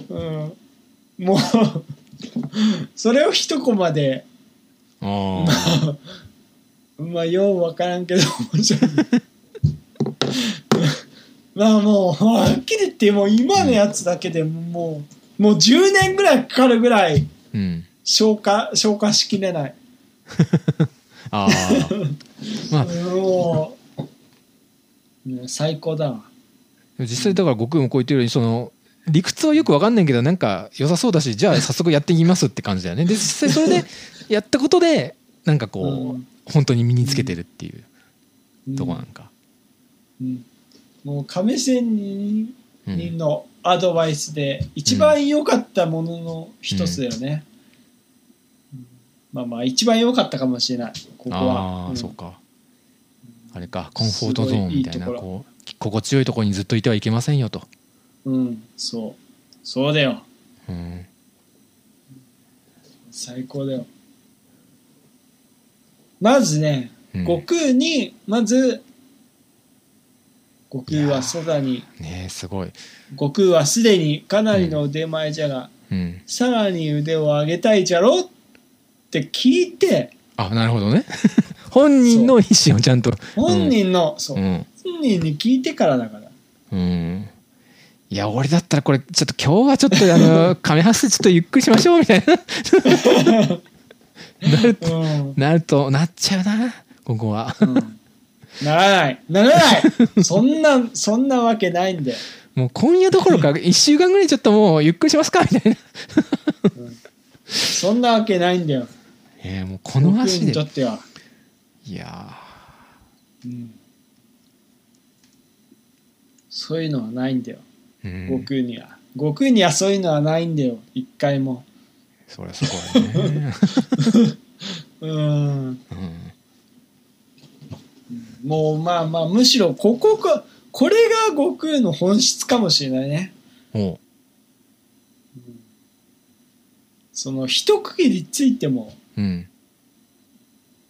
うん。もうそれを一コマでああまあよう分からんけど面白い。まあもうはっきり言ってもう今のやつだけでもうもう10年ぐらいかかるぐらいうん消化消化しきれない。ああまあ。もうね最高だわ。実際だから悟空もこう言ってるようにその理屈はよく分かんないけどなんか良さそうだしじゃあ早速やってみますって感じだよね。で実際それでやったことでなんかこう、うん。本当に身につけてるっていううん。とこなんか、うん。もう亀仙人うんのアドバイスで一番良かったものの一つだよね、うん。まあまあ一番良かったかもしれない。ここは。ああ、うん。そうか。あれかコンフォートゾーンみたいなこう心地よいところにずっといてはいけませんよと、うん。そう。そうだよ。うん、最高だよまずねうん。悟空にまず悟空はそばにねえすごい、悟空はすでにかなりの腕前じゃが、うん、さらに腕を上げたいじゃろって聞いてあなるほどね。本人の意思をちゃんと。本人の、そう。うん本人に聞いてからだから。うん。いや俺だったらこれちょっと今日はちょっとあの 亀橋ちょっとゆっくりしましょうみたいな なるうん。なるとなっちゃうなここは。うん。ならない。ならない。そんなそんなわけないんだよ、もう今夜どころか 1週間ぐらいちょっともうゆっくりしますかみたいな。そんなわけないんだよ。えー、もうこの足で。とっては。いやうん。そういうのはないんだよ。悟空には。悟空にはそういうのはないんだよ。一回もそりゃすごいね、うん。うん、もうまあまあむしろここかこれが悟空の本質かもしれないね。その一区切りついても。うん。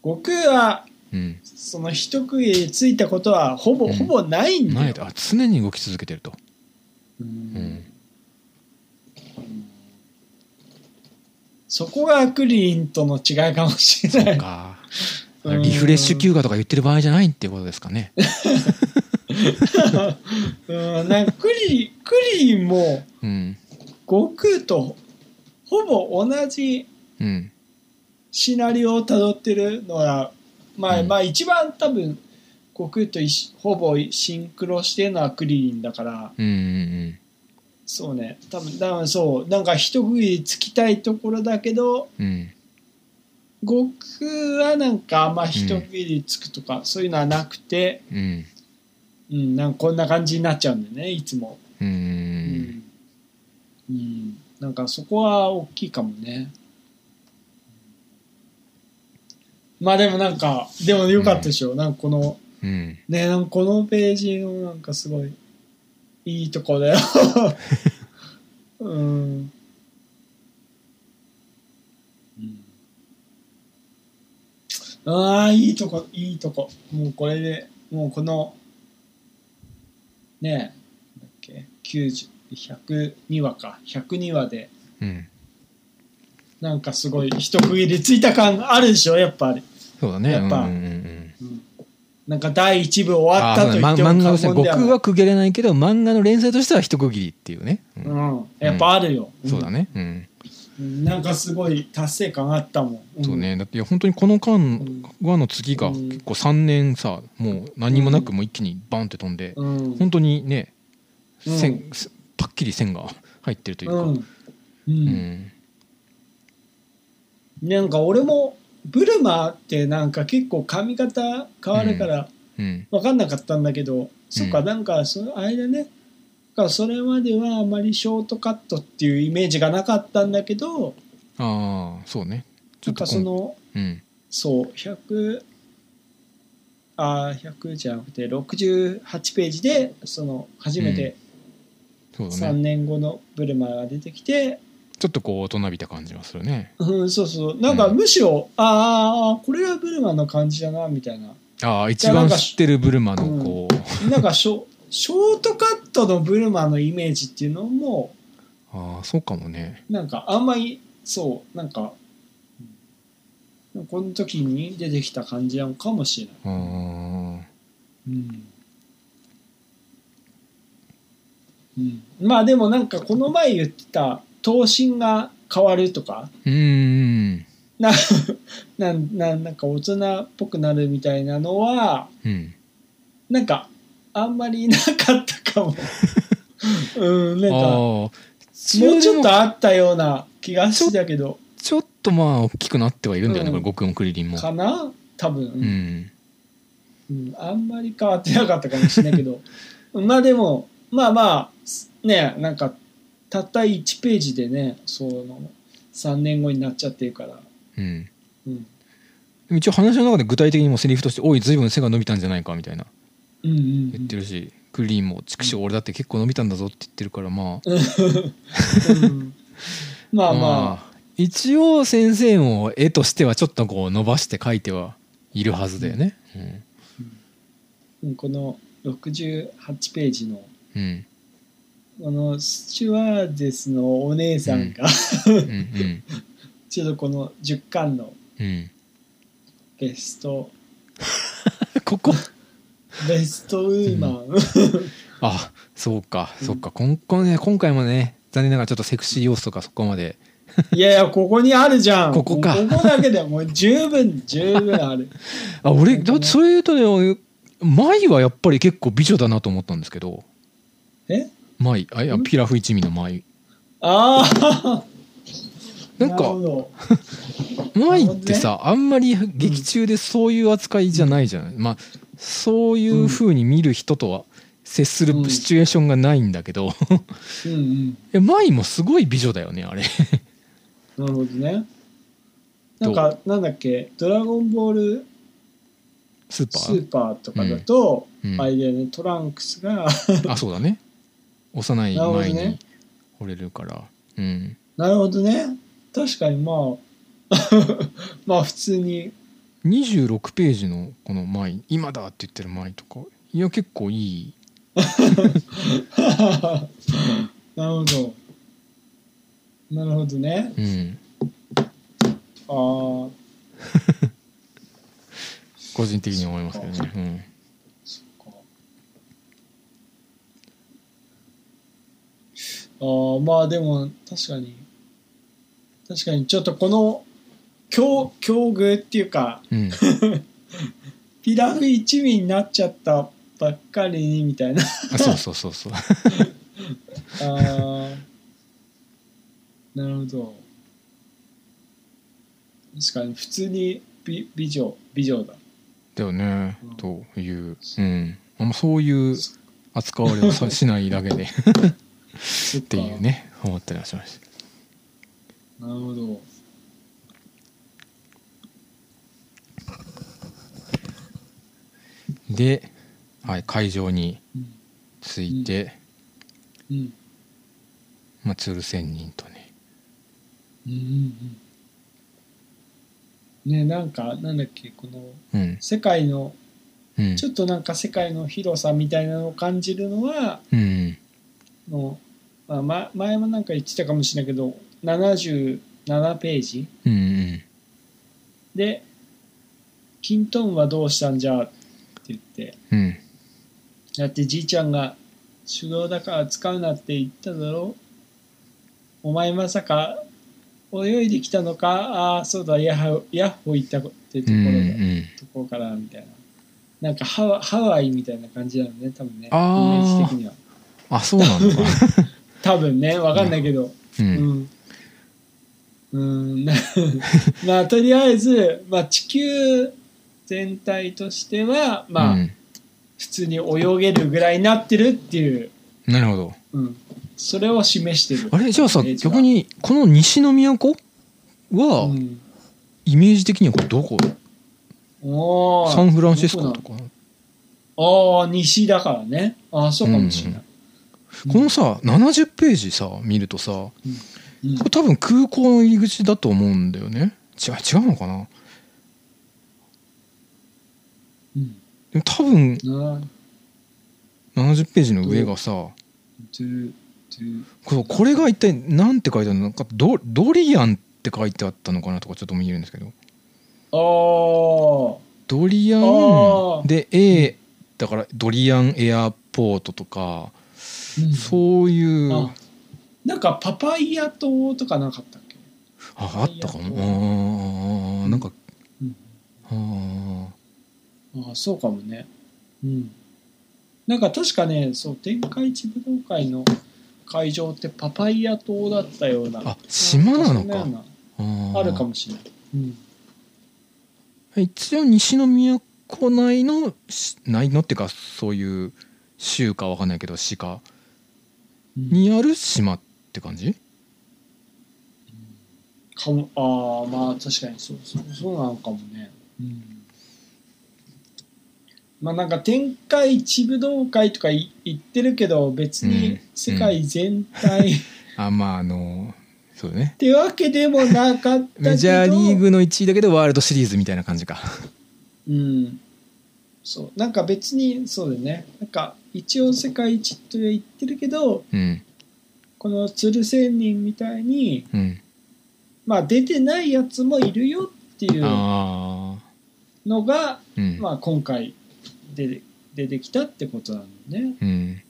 悟空はうん。その一区切りついたことはほぼ、うん。ほぼないんだよ。ないと。あ常に動き続けてると、ううんん、そこがクリリンとの違いかもしれない。リフレッシュ休暇とか言ってる場合じゃないっていうことですかね。うん。なんかクリクリリンもうん。悟空とほぼ同じうん。シナリオをたどってるのはまあ、うん。まあ一番多分悟空とほぼシンクロしてるのはクリリンだから。うんうんそうね。多分多分そう。なんか一区切りつきたいところだけどうん。うん悟空はなんかあん。ま一区切りつくとか、そういうのはなくて、うん。うん、なんかこんな感じになっちゃうんだよねいつも、うん。ううん。うん、なんかそこは大きいかもね。まあでもなんかでもよかったでしょ、なんかこのうん。ねなんかこのページのなんかすごいいいとこだよ。うん。ああいいとこいいとこ。もうこれでもうこのねえだっけ90 102話か。102話でうん。なんかすごい一区切りついた感あるでしょやっぱり、そうだね。やっぱ。うんうんうんなんか第一部終わあったと言っても過言ではない。僕は区切れないけど漫画の連載としては一区切りっていうね、うん。うん、やっぱあるよ、そうだね。うん、うんなんかすごい達成感あったもん、ん。そうね。だっていや本当にこの間話の次がうん。結構3年さもう何もなくもう一気にバンって飛んで、うん。本当にねうん。線、パッキリ線が入ってるというか、うん。ううんん。なんか俺もブルマってなんか結構髪型変わるからうん。分かんなかったんだけど、そっかなんかその間ねだからそれまではあまりショートカットっていうイメージがなかったんだけどああそうね。ちなんかょっとこんそのうん。そう100あー100じゃなくて68ページでその初めて3そうだね。年後のブルマが出てきて、ちょっとこう大人びた感じはするね。うん、そうそう。なんかむしろ、ああこれがブルマの感じだなみたいな。ああ一番知ってるブルマのこう、なんかショショートカットのブルマのイメージっていうのもああそうかもね。なんかあんまりそうなんかうんこの時に出てきた感じなのかもしれない。うん。うん、まあでもなんかこの前言ってた頭身が変わるとか？うーん。な なんなんなんか大人っぽくなるみたいなのはうん。なんかあんまりなかったかも。うん、なんかもうちょっとあったような気がしたけど。ちょっとまあ大きくなってはいるんだよね、うん。これ極音クリリンも。かな？多分、うん。うん、あんまり変わってなかったかもしれないけど。まあでもまあまあねなんかたった1ページでねその3年後になっちゃってるから、うん。うん、一応話の中で具体的にもセリフとして「おい随分背が伸びたんじゃないか」みたいな。うんうんうん。言ってるし、クリリンも「畜生俺だって結構伸びたんだぞ」って言ってるからまあ。うん。まあ まあ。一応先生も絵としてはちょっとこう伸ばして描いてはいるはずだよね。うん。この68ページのうんうんこのスチュワーデスのお姉さんが、ちょっとこの10巻のうんベスト。ここ？ベストウーマン、あそうかそうか。今回ね今回もね残念ながらちょっとセクシー要素がそこまで。いやいやここにあるじゃん。ここか。ここだけでもう十分十分ある。あ俺だってそれ言うとね舞はやっぱり結構美女だなと思ったんですけど。え？舞あいやピラフ一味の舞ああなんかるほど。舞ってさあんまり劇中でそういう扱いじゃないじゃない、まあそういう風に見る人とは接するうん。シチュエーションがないんだけど、うんうん。え舞もすごい美女だよねあれ。なるほどね。なんかなんだっけ「ドラゴンボールスーパー？スーパー」とかだと、うん。あれだよねトランクスがあそうだね幼い前にね。惚れるから。うん。なるほどね。確かにまあ。まあ普通に。26ページのこの舞今だって言ってる舞とか。いや結構いい。なるほど。なるほどね。うん。ああ 個人的に思いますけどね、そっかあーまあでも確かに。確かにちょっとこの境境遇っていうかうん。うん、ピラフ一味になっちゃったばっかりにみたいな。あそうそうそうそう。あーなるほど。確かに普通に美美女美女だ。だよね、うん。という、うん、あんまそういう扱われをさしないだけで っていうね思ったりはしました。なるほど。で、はい、会場にうん着いて、うん。まあ、鶴仙人とね。うんうんうん。ねなんかなんだっけこのうん。世界のうん。ちょっとなんか世界の広さみたいなのを感じるのはうん。の、まあ、ま前もなんか言ってたかもしれないけど77ページ。うんうん。で「キントンはどうしたんじゃ?」って言って。うん。だってじいちゃんが修行だから使うなって言っただろ。お前まさか泳いできたのか？ああそうだヤッホ行ったってとこうんうん。ところからみたいな。なんかハワハワイみたいな感じなのね多分ね。イメあーージ的には。あそうなのか 多分ねわかんないけど。ううん。ん。うん。なまあとりあえず、まあ、地球全体としてはまあ、うん。普通に泳げるぐらいになってるっていう、なるほど。うん、それを示してる。あれ？じゃあさ逆にこの西の都は、うん。イメージ的にはこれどこ？サンフランシスコとか？ああ西だからね。ああそうかもしれない、このさ70ページさ見るとさこうん。れ多分空港の入り口だと思うんだよね。違う違うのかな？うん。でも多分な。70ページの上がさここれが一体何て書いてあるの？かドドリアンって書いてあったのかなとかちょっと見えるんですけど。あー。ドリアンで A だからドリアンエアポートとかうんそういう。あなんかパパイヤ島とかなかったっけ、ああったかも。あーなんかうん、あああそうかもね。うん。なんか確かねそう天下一武道会の会場ってパパイヤ島だったような。あ島なのか。あるかもしれない、うん、一応西の都内のし内のっていうかそういう州かわかんないけど市かにある島って感じ？かも。ああまあ確かにそうそう。そうなのかもね。うん。まあなんか天下一武道会とかい言ってるけど別うん。に世界全体、っ あまああのそうだねてわけでもなかったけど。メジャーリーグの1位だけどワールドシリーズみたいな感じか。うん。そう。なんか別にそうだよね。なんか一応世界一とは言ってるけどうん。この鶴仙人みたいにうん。まあ出てないやつもいるよっていうのがうん、まあ、今回出て出てきたってことなのね。うん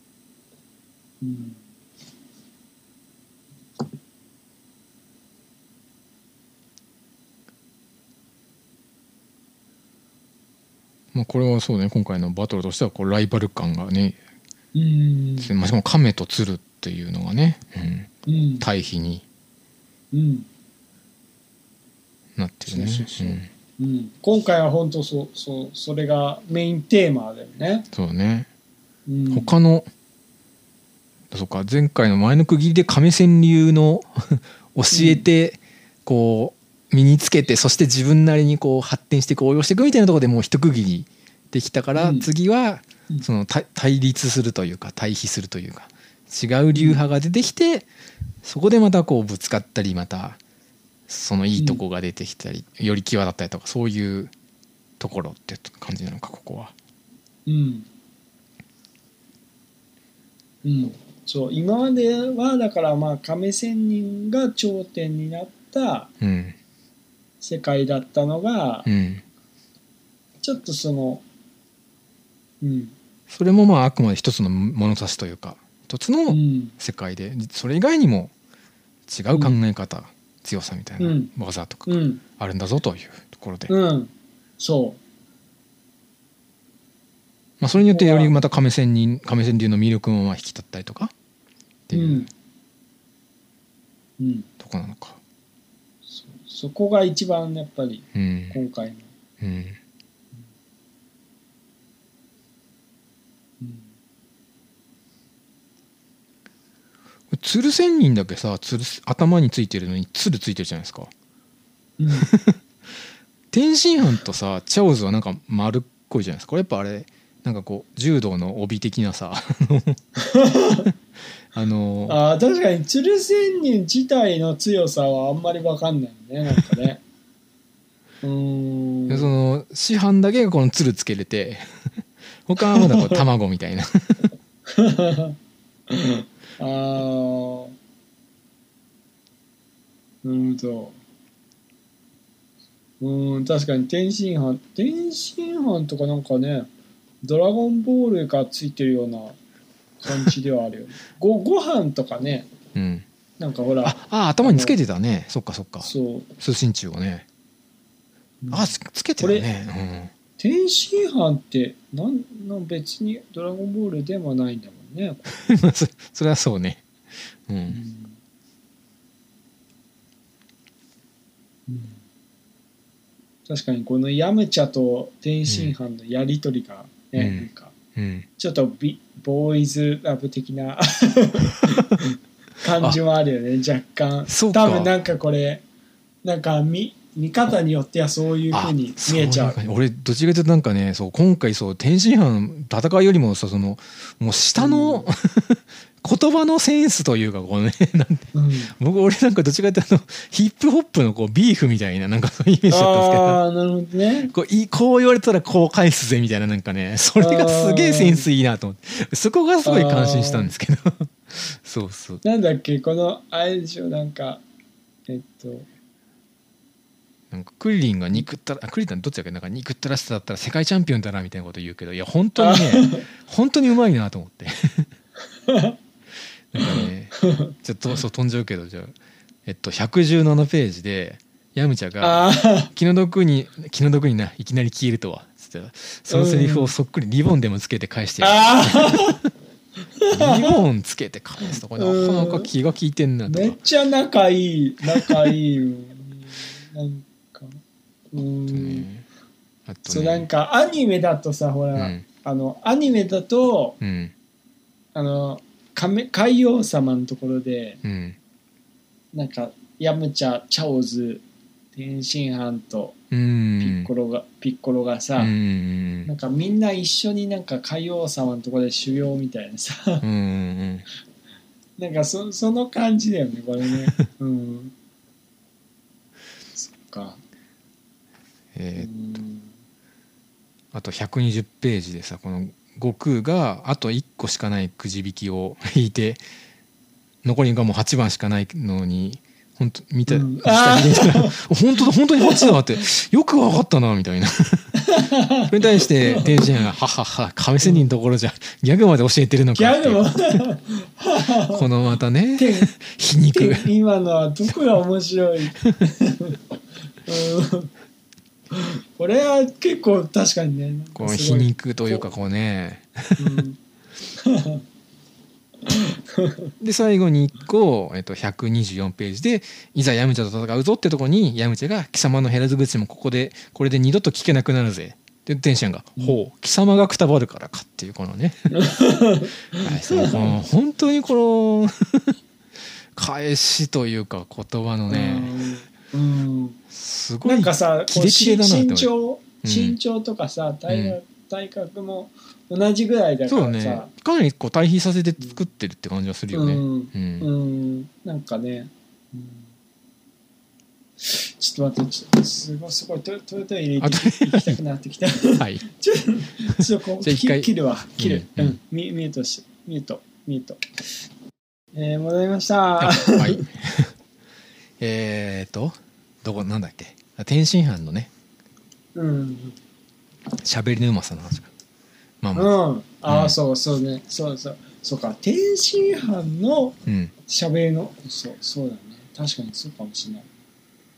まあこれはそうね今回のバトルとしてはこうライバル感がね、うん。まあ、しかも亀と鶴っていうのがね、うん、うん。対比にうん。なってるね。そうん。うん、今回は本当そうそうそれがメインテーマだよね。そうね。うん。他の、そうか前回の前の区切りで亀仙流の 教えてこう身につけてそして自分なりにこう発展して応用していくみたいなところでもう一区切りできたから、うん。次はうん。その対対立するというか対比するというか違う流派が出てきてそこでまたこうぶつかったりまたそのいいとこが出てきたり、より際立ったりとかそういうところって感じなのかここは。うん。うん。そう今まではだからまあ亀仙人が頂点になったうん世界だったのが、うん。ちょっとそのうん。それもまああくまで一つの物差しというか一つうのん。世界でそれ以外にも違う考え方、強さみたいなうん。技とかうん。あるんだぞというところで、うん。そまあ、それによってよりまた亀仙人亀仙流の魅力もまあ引き立ったりとかってうういうん。うん。とこなのか。そそこが一番やっぱりうん。今回の、うん。うん鶴仙人だけさ鶴頭についてるのに鶴ついてるじゃないですか。うん。天津飯とさチャオズはなんか丸っこいじゃないですか。これやっぱあれなんかこう柔道の帯的なさ あのあー確かに鶴仙人自体の強さはあんまり分かんないねなんかね。うーん。でその市販だけがこの鶴つけれて 他はまだこう卵みたいな。あー。なるほどうん確かに天津飯天津飯とかなんかねドラゴンボールがついてるような感じではあるよね。ごご飯とかねうん。なんかほらああ頭につけてたね。そっかそっか。そう。通信中をね。あつつけてたね。天津飯ってなんなん別にドラゴンボールでもないんだもんね、そそれはそうね。ううん。ん。確かにこのヤムチャと天津飯のやり取りがね、うん。なんかうん。ちょっとビボーイズラブ的な感じもあるよね若干。そうか。多分なんかこれなんか見見方によってはそういうふうに見えちゃう。俺どっちかというとなんかねそう今回そう天津飯戦いよりもさそのもう下の、言葉のセンスというかこうねなんうん。僕俺なんかどっちかというとあのヒップホップのこうビーフみたいななんかそういうイメージだったんですけどね。こういこう言われたらこう返すぜみたいななんかね。それがすげえセンスいいなと思って。そこがすごい感心したんですけど。そうそう。なんだっけこのあれでしょなんかえっと。なんかクリリンが憎ったらあクリリンどっちだっけ？なんか憎ったらしさだったら世界チャンピオンだなみたいなこと言うけど。いや本当にね 本当にうまいなと思ってなんかねちょっとそう飛んじゃうけどじゃあえっと117ページでヤムチャが気の毒に気の毒にないきなり消えるとはつってそのセリフをそっくりリボンでもつけて返してやる。あ リボンつけて返すとこれなかなか気が利いてんなとか。めっちゃ仲いい仲いいよなんか。うあとん。ね。あとそうなんねかアニメだとさほら、うん。あのアニメだとうん。あの亀海王様のところでうん。なんかヤムチャチャオズ天津飯とうピんッコロが、ピッコロがさ、うんなんかみんな一緒になんか海王様のところで修行みたいなさ。うんうん なんかそその感じだよねこれね。うん。そっか。えーうん。あと120ページでさこの悟空があと1個しかないくじ引きを引いて残りがもう8番しかないのに本当見た、うん。下見たら 本当だ本当に8だってよく分かったなみたいな。それに対して天津飯が「ははは亀仙人のところじゃギャグまで教えてるのか」ギャグも。このまたねて皮肉。て今のはどこが面白い、うん、これは結構確かにね。この皮肉というかこうね。うん。で最後に1個、えっと、124ページでいざヤムチャと戦うぞってとこにヤムチャが貴様の減らず口もここでこれで二度と聞けなくなるぜ。で天心が「ほう貴様がくたばるからか」っていうこのね。はいそのこの本当にこの返しというか言葉のね。うんすごいなんかさキレキレだな身長うん。身長とかさ体格,、体格も同じぐらいだかそうだね。らさかなりこう対比させて作ってるって感じはするよね。うん。うん。うん。なんかね、うん。ちょっと待ってちょっとすごいすごいトトイレ入れ行きたくなってきた。はい。ち ょちょっとこう切切るわ切る。ううん。ん、ミミュートしミュートミュートえー、戻りました。あはい。えーとどこなんだっけ？あ天津飯のね。うん。喋りのうまさの話か。まあうまあ。ん。ああ、うん。そうそうね。そうそう。そうか。天津飯のうん。喋りのそうそうだね。確かにそうかもしれない。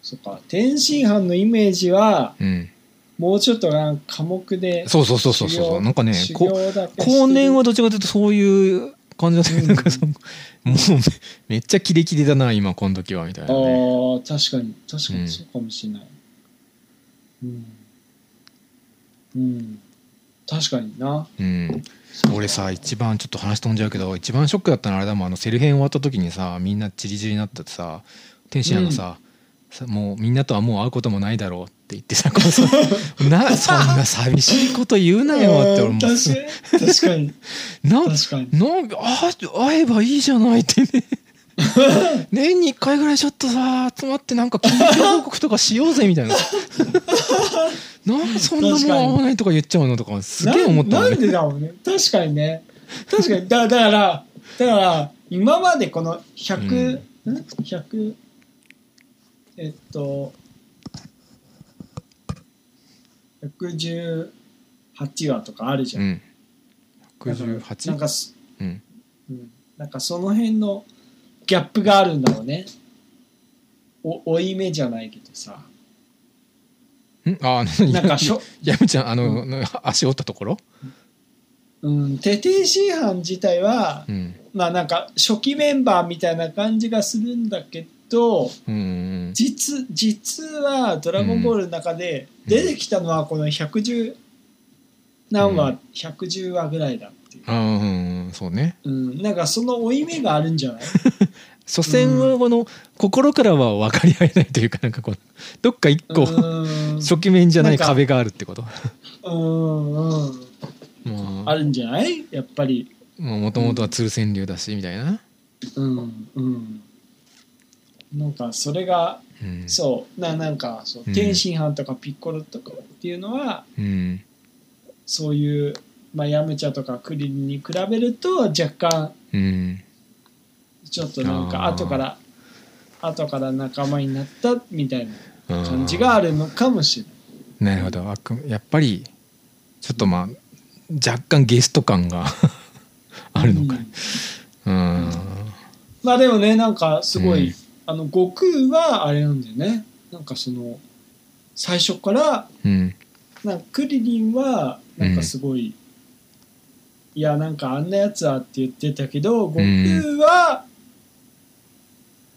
そうか。天津飯のイメージはうん。もうちょっとなんか科目でそうそうそうそうそう。なんかね修こ行だけしてる。後年はどっちかというとそういう感じだったけど、うん。なんかそのもうめめっちゃキレキレだな今この時はみたいあなね。あ確かに確かうんにそうかもしれない。うん、うん、確かにな。うん。俺さ一番ちょっと話飛んじゃうけど一番ショックだったのはあれだもんあのセル編終わった時にさみんなチリチリになったってさ天津飯がさ,、さもうみんなとはもう会うこともないだろうって言ってさこうそな そんな寂しいこと言うなよって俺もう。うん確かに。確かにな確かに。なんかあ会えばいいじゃないってね。年に1回ぐらいちょっとさ集まってなんか緊急報告とかしようぜみたいな。なんでそんなもん会わないとか言っちゃうのとかすげえ思ったななんでだろうね。確かにね。確かに。だだからだから今までこの100、ん、100えっと118話とかあるじゃ。うんんだからなん 118? かす、うんうん、なんかその辺のギャップがあるんだろうね。お追い目じゃないけどさ。ん？あ何なんかしょ、やむちゃんあの、足折ったところ？うん、テ天津飯自体は、うんまあなんか初期メンバーみたいな感じがするんだけど、うんうん実実は「ドラゴンボール」の中でうん。出てきたのはこの110何話、うん。110話ぐらいだっていう、うんうんそうね。うん、なんかその負い目があるんじゃない？所詮はこの心からは分かり合えないというかなんかこうどっか一個うん。初期面じゃない壁があるってこと？うんうんもあ。るんじゃない？やっぱり。もともとは鶴川流だしみたいな、うん。うんなんかそれがうん、そうななんかそううん。天津飯とかピッコロとかっていうのは、うん。そういう、まあ、ヤムチャとかクリリンに比べると若干うん。ちょっとなんか後から後から仲間になったみたいなうん感じがあるのかもしれない。なるほど。やっぱりちょっとまあ若干ゲスト感が あるのかうん。うん。まあでもねなんかすごい、うんあの悟空はあれなんだよね。なんかその最初からうん。なんかクリリンはなんかすごい、いやなんかあんなやつはって言ってたけど悟空は、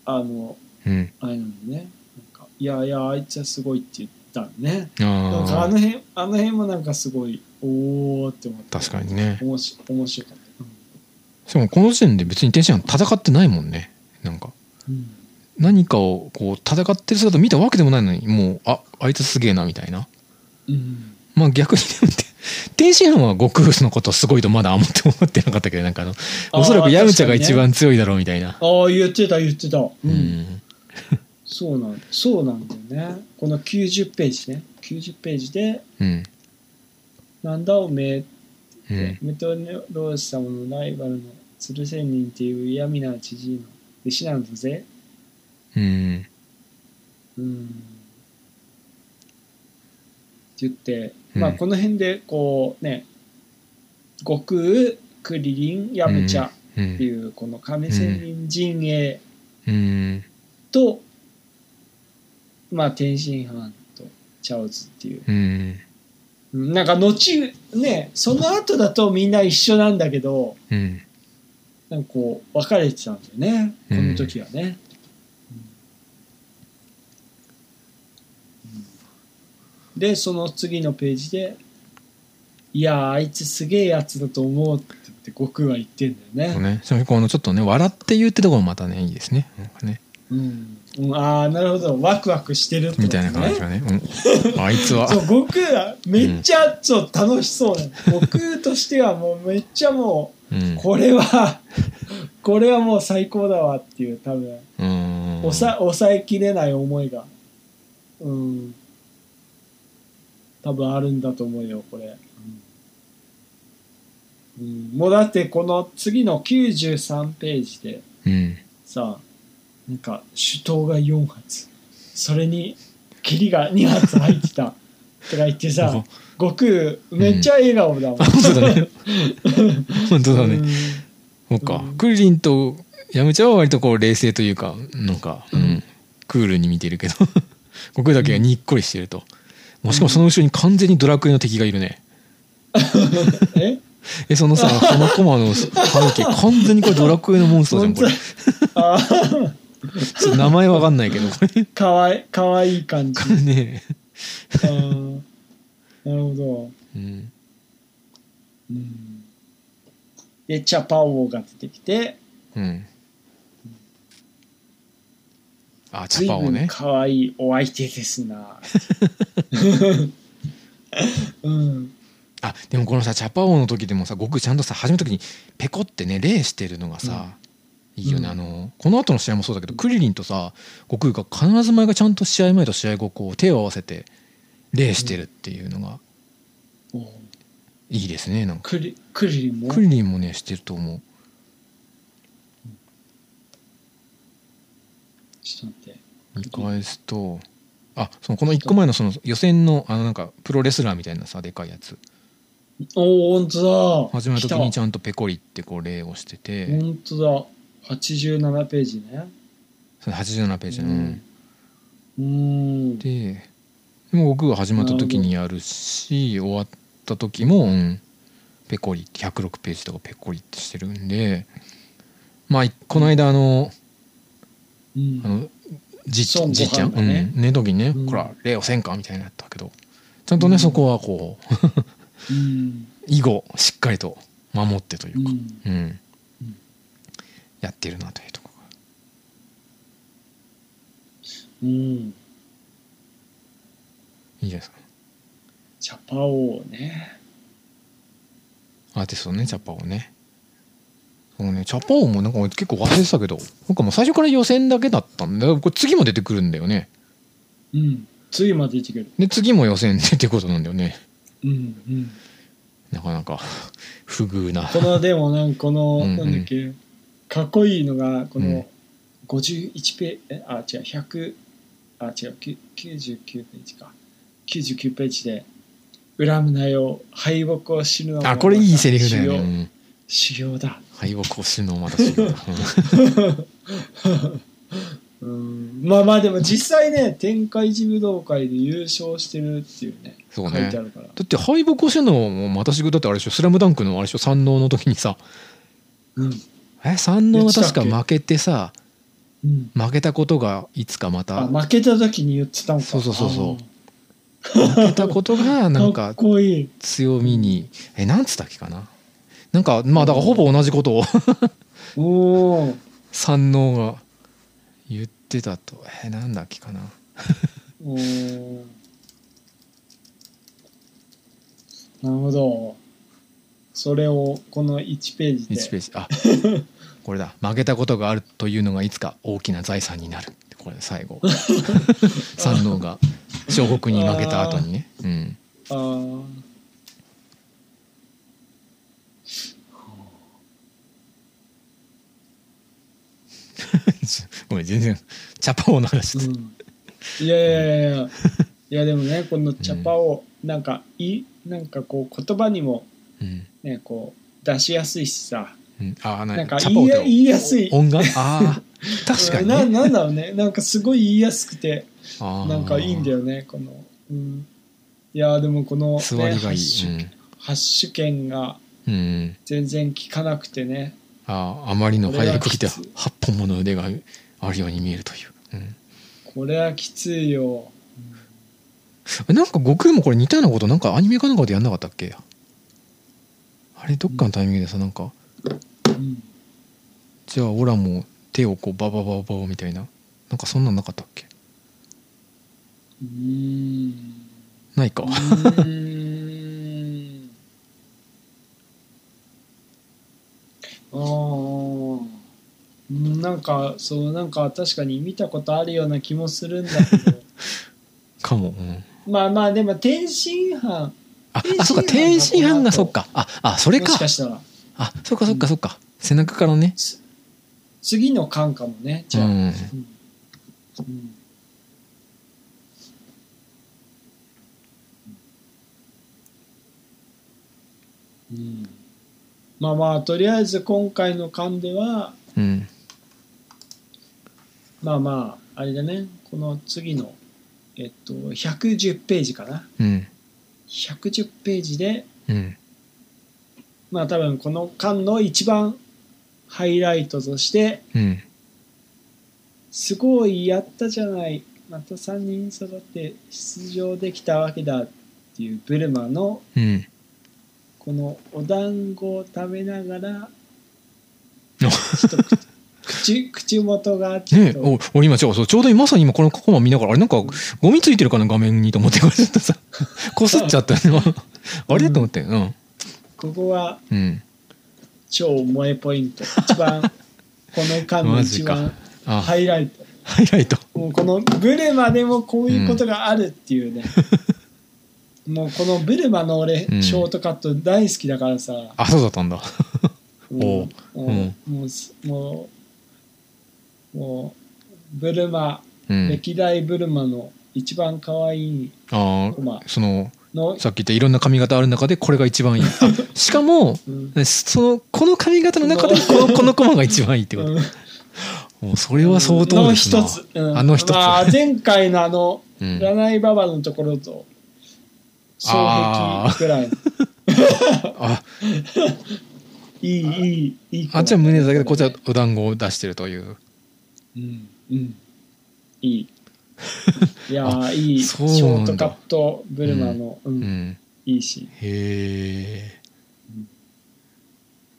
あのうん。あれなんだね。なんかいやいやあいつはすごいって言ったのね。なんかああの辺あの辺もなんかすごいおおって思って確かにね。面白面白かった、しかもこの時点で別に天津飯戦ってないもんね。なんか。うん何かをこう戦ってる姿見たわけでもないのにもうああいつすげえなみたいな。うん。まあ逆にでもて天津飯は悟空のことすごいとまだ思って思ってなかったけどなんかあのおそらくヤムチャが一番強いだろうみたいな、ああ言ってた言ってた、ううん。ん そうなんそうなんだよね。この90ページね。90ページでうん「なんだおめえ」うん。メトロース様のライバルの鶴仙人っていう嫌味な知事の弟子なんだぜうん。うん。って言って、うん。まあこの辺でこうね悟空クリリンヤムチャうんっていうこの亀仙人陣営うん。と、まあ天津飯とチャオズっていう。うん。うんなんか後ねその後だとみんな一緒なんだけどうん。なんかこう分かれてたんだよねこの時はね、うんでその次のページでいやあいつすげえやつだと思うって言って悟空は言ってんだよね。そうね。しかもこのちょっとね笑って言ってところもまたねいいですね。なんかね。うん、うん、ああなるほど。ワクワクしてるってことみたいな感じがね、うん、あいつは。そう悟空はめっちゃちょっと楽しそうなの、悟空としてはもうめっちゃもううん。これは これはもう最高だわっていう多分。うん。抑抑えきれない思いが。うん多分あるんだと思うよこれ、うん、もうだってこの次の93ページでうん。さなんか手刀が4発。それに霧が2発入ってた。とか言ってさ 悟空めっちゃ笑顔だもん、あ本当だね。本当だね、うん。そうか、うん。クリリンとヤムチャは割とこう冷静というかなんか、うん。うん。クールに見てるけど。悟空だけがにっこりしてると、もうしかもその後ろに完全にドラクエの敵がいるね。え？えそのさそのコマの背景完全にこれドラクエのモンスターじゃんこれ。あちょっと名前わかんないけど。これかわいかわいい感じ。ね、あー。なるほど、うん、うん、でチャパオが出てきて。うんあチャパオねかわいいお相手ですな。うん。あでもこのさチャパオの時でもさ悟空ちゃんとさ始めた時にペコってね礼してるのがさ、いいよね、うん。あのこの後の試合もそうだけどクリリンとさ悟空が必ず前がちゃんと試合前と試合後こう手を合わせて礼してるっていうのがおいいですねなんか。クリクリリンも？クリリンもねしてると思うちょっと待って。見返すとあそのこの1個前のその予選のあのなんかプロレスラーみたいなさでかいやつ。おお本当だ。始めた時にちゃゃんとペコリってこう礼をしてて。本当だ。87ページね。それ87ページ。の、うん。ででも僕が始まった時にやるし終わった時も、うん、ペコリって106ページとかペコリってしてるんで。まあいこの間あのうんあのじじいちゃん、がねうん、ね時にね、うん。こら礼をせんか？みたいなやったけど。ちゃんとね、うん。そこはこううん。以後しっかりと守ってというか、うん。やってるなというところが。うん。いいですか。チャパオね。アーティストねチャパオねそうねチャパオもなんか結構忘れてたけどなんかもう最初から予選だけだったんだ。これ次も出てくるんだよね。うん。次まで出てくる。で次も予選でってことなんだよね。うんうん。なかなか不遇な。このでもなんかこのうんうん。なんだっけかっこいいのがこうん。の51ペえあ違う100あ違うきゅ99ページか。99ページで恨むなよ敗北を知るのもあこれいいセリフだよ修行だ敗北を知るのをまた知るうん。まあまあでも実際ね天下一武道会で優勝してるっていうねそうね。書いてあるから。だって敗北を知るのもまたしぐだってあれでしょ「スラムダンクのあれでしょ三能の時にさ。うん。え三能は確か負けてさうん。負けたことがいつかまた。あ負けた時に言ってたんか。そうそうそうそう。負けたことがなんか 強みに。えなんつったっけかななんかまあだからほぼ同じことをおお 三能が言ってたと。えなんだっけかな。なるほど。それをこの1ページで。1ページ。あこれだ。負けたことがあるというのがいつか大きな財産になる。これ最後。三能が小国に負けた後にね。うん。あー ごめん全然チャパオの話うん。いやいやいやいや。いやでもねこのチャパをなんかいなんかこう言葉にもうん。ねこう出しやすいしさ。うん、ああななんか言いや言いやすい。音楽？ああ 確かにね。ななんだろうね。なんかすごい言いやすくてなんかいいんだよねこの、うん、いやでもこの、ね、座りがいい、発手発手権がうんうん、全然効かなくてねあああまりの早く来てこれはきつ8本もの腕があるように見えるという、うん。これはきついよ。えなんか悟空もこれ似たようなことなんかアニメかなんかでやんなかったっけ？あれどっかのタイミングでさなんかうん。じゃあオラも手をこうバババババみたいななんかそんなんなかったっけ？うーん。ないかうーんあーうんなんかそうなんか確かに見たことあるような気もするんだけど。かも、うん、まあまあでも天津飯。ああそっか天津飯がそっか。ああそれか。もしかしたら。あそっかそっかそっか。背中からね。次の巻かもねじゃあ、うん。うん。うん。うんまあまあとりあえず今回の巻ではうん。まあまああれだね。この次のえっと110ページかな。うん。110ページでうん。まあ多分この巻の一番ハイライトとしてうん。すごいやったじゃない。また3人揃って出場できたわけだっていうブルマのうんこのお団子を食べながら口 口元がねお俺今ちょそうちょうどまさに今このコマ見ながらあれなんかゴミついてるかな画面にと思ってこれちょっとさ。こすっちゃったよあれと思ってうん。ここはうん。超萌えポイント。一番 この間の一番あ。ハイライト。ハイライト。もうこのブルマでもこういうことがあるっていうね、もうこのブルマの俺、うん。ショートカット大好きだからさ。あそうだったんだ。もうおう。もうもうすもうもうブルマ、うん。歴代ブルマの一番可愛いあコマあそのの、さっき言ったいろんな髪型ある中でこれが一番いい。あしかもうん。そのこの髪型の中でこのこのコマが一番いいってこと。うん。もうそれは相当ですなの一つ、うんあの一つ。まあ、前回のあのうん。占いババのところと双璧くらいあ いいいいいいあっちは胸だけでこっちはお団子を出してるという。うんうん。いい。いやーいい。ショートカットブルマの、うん。うん。いいし。へえうん。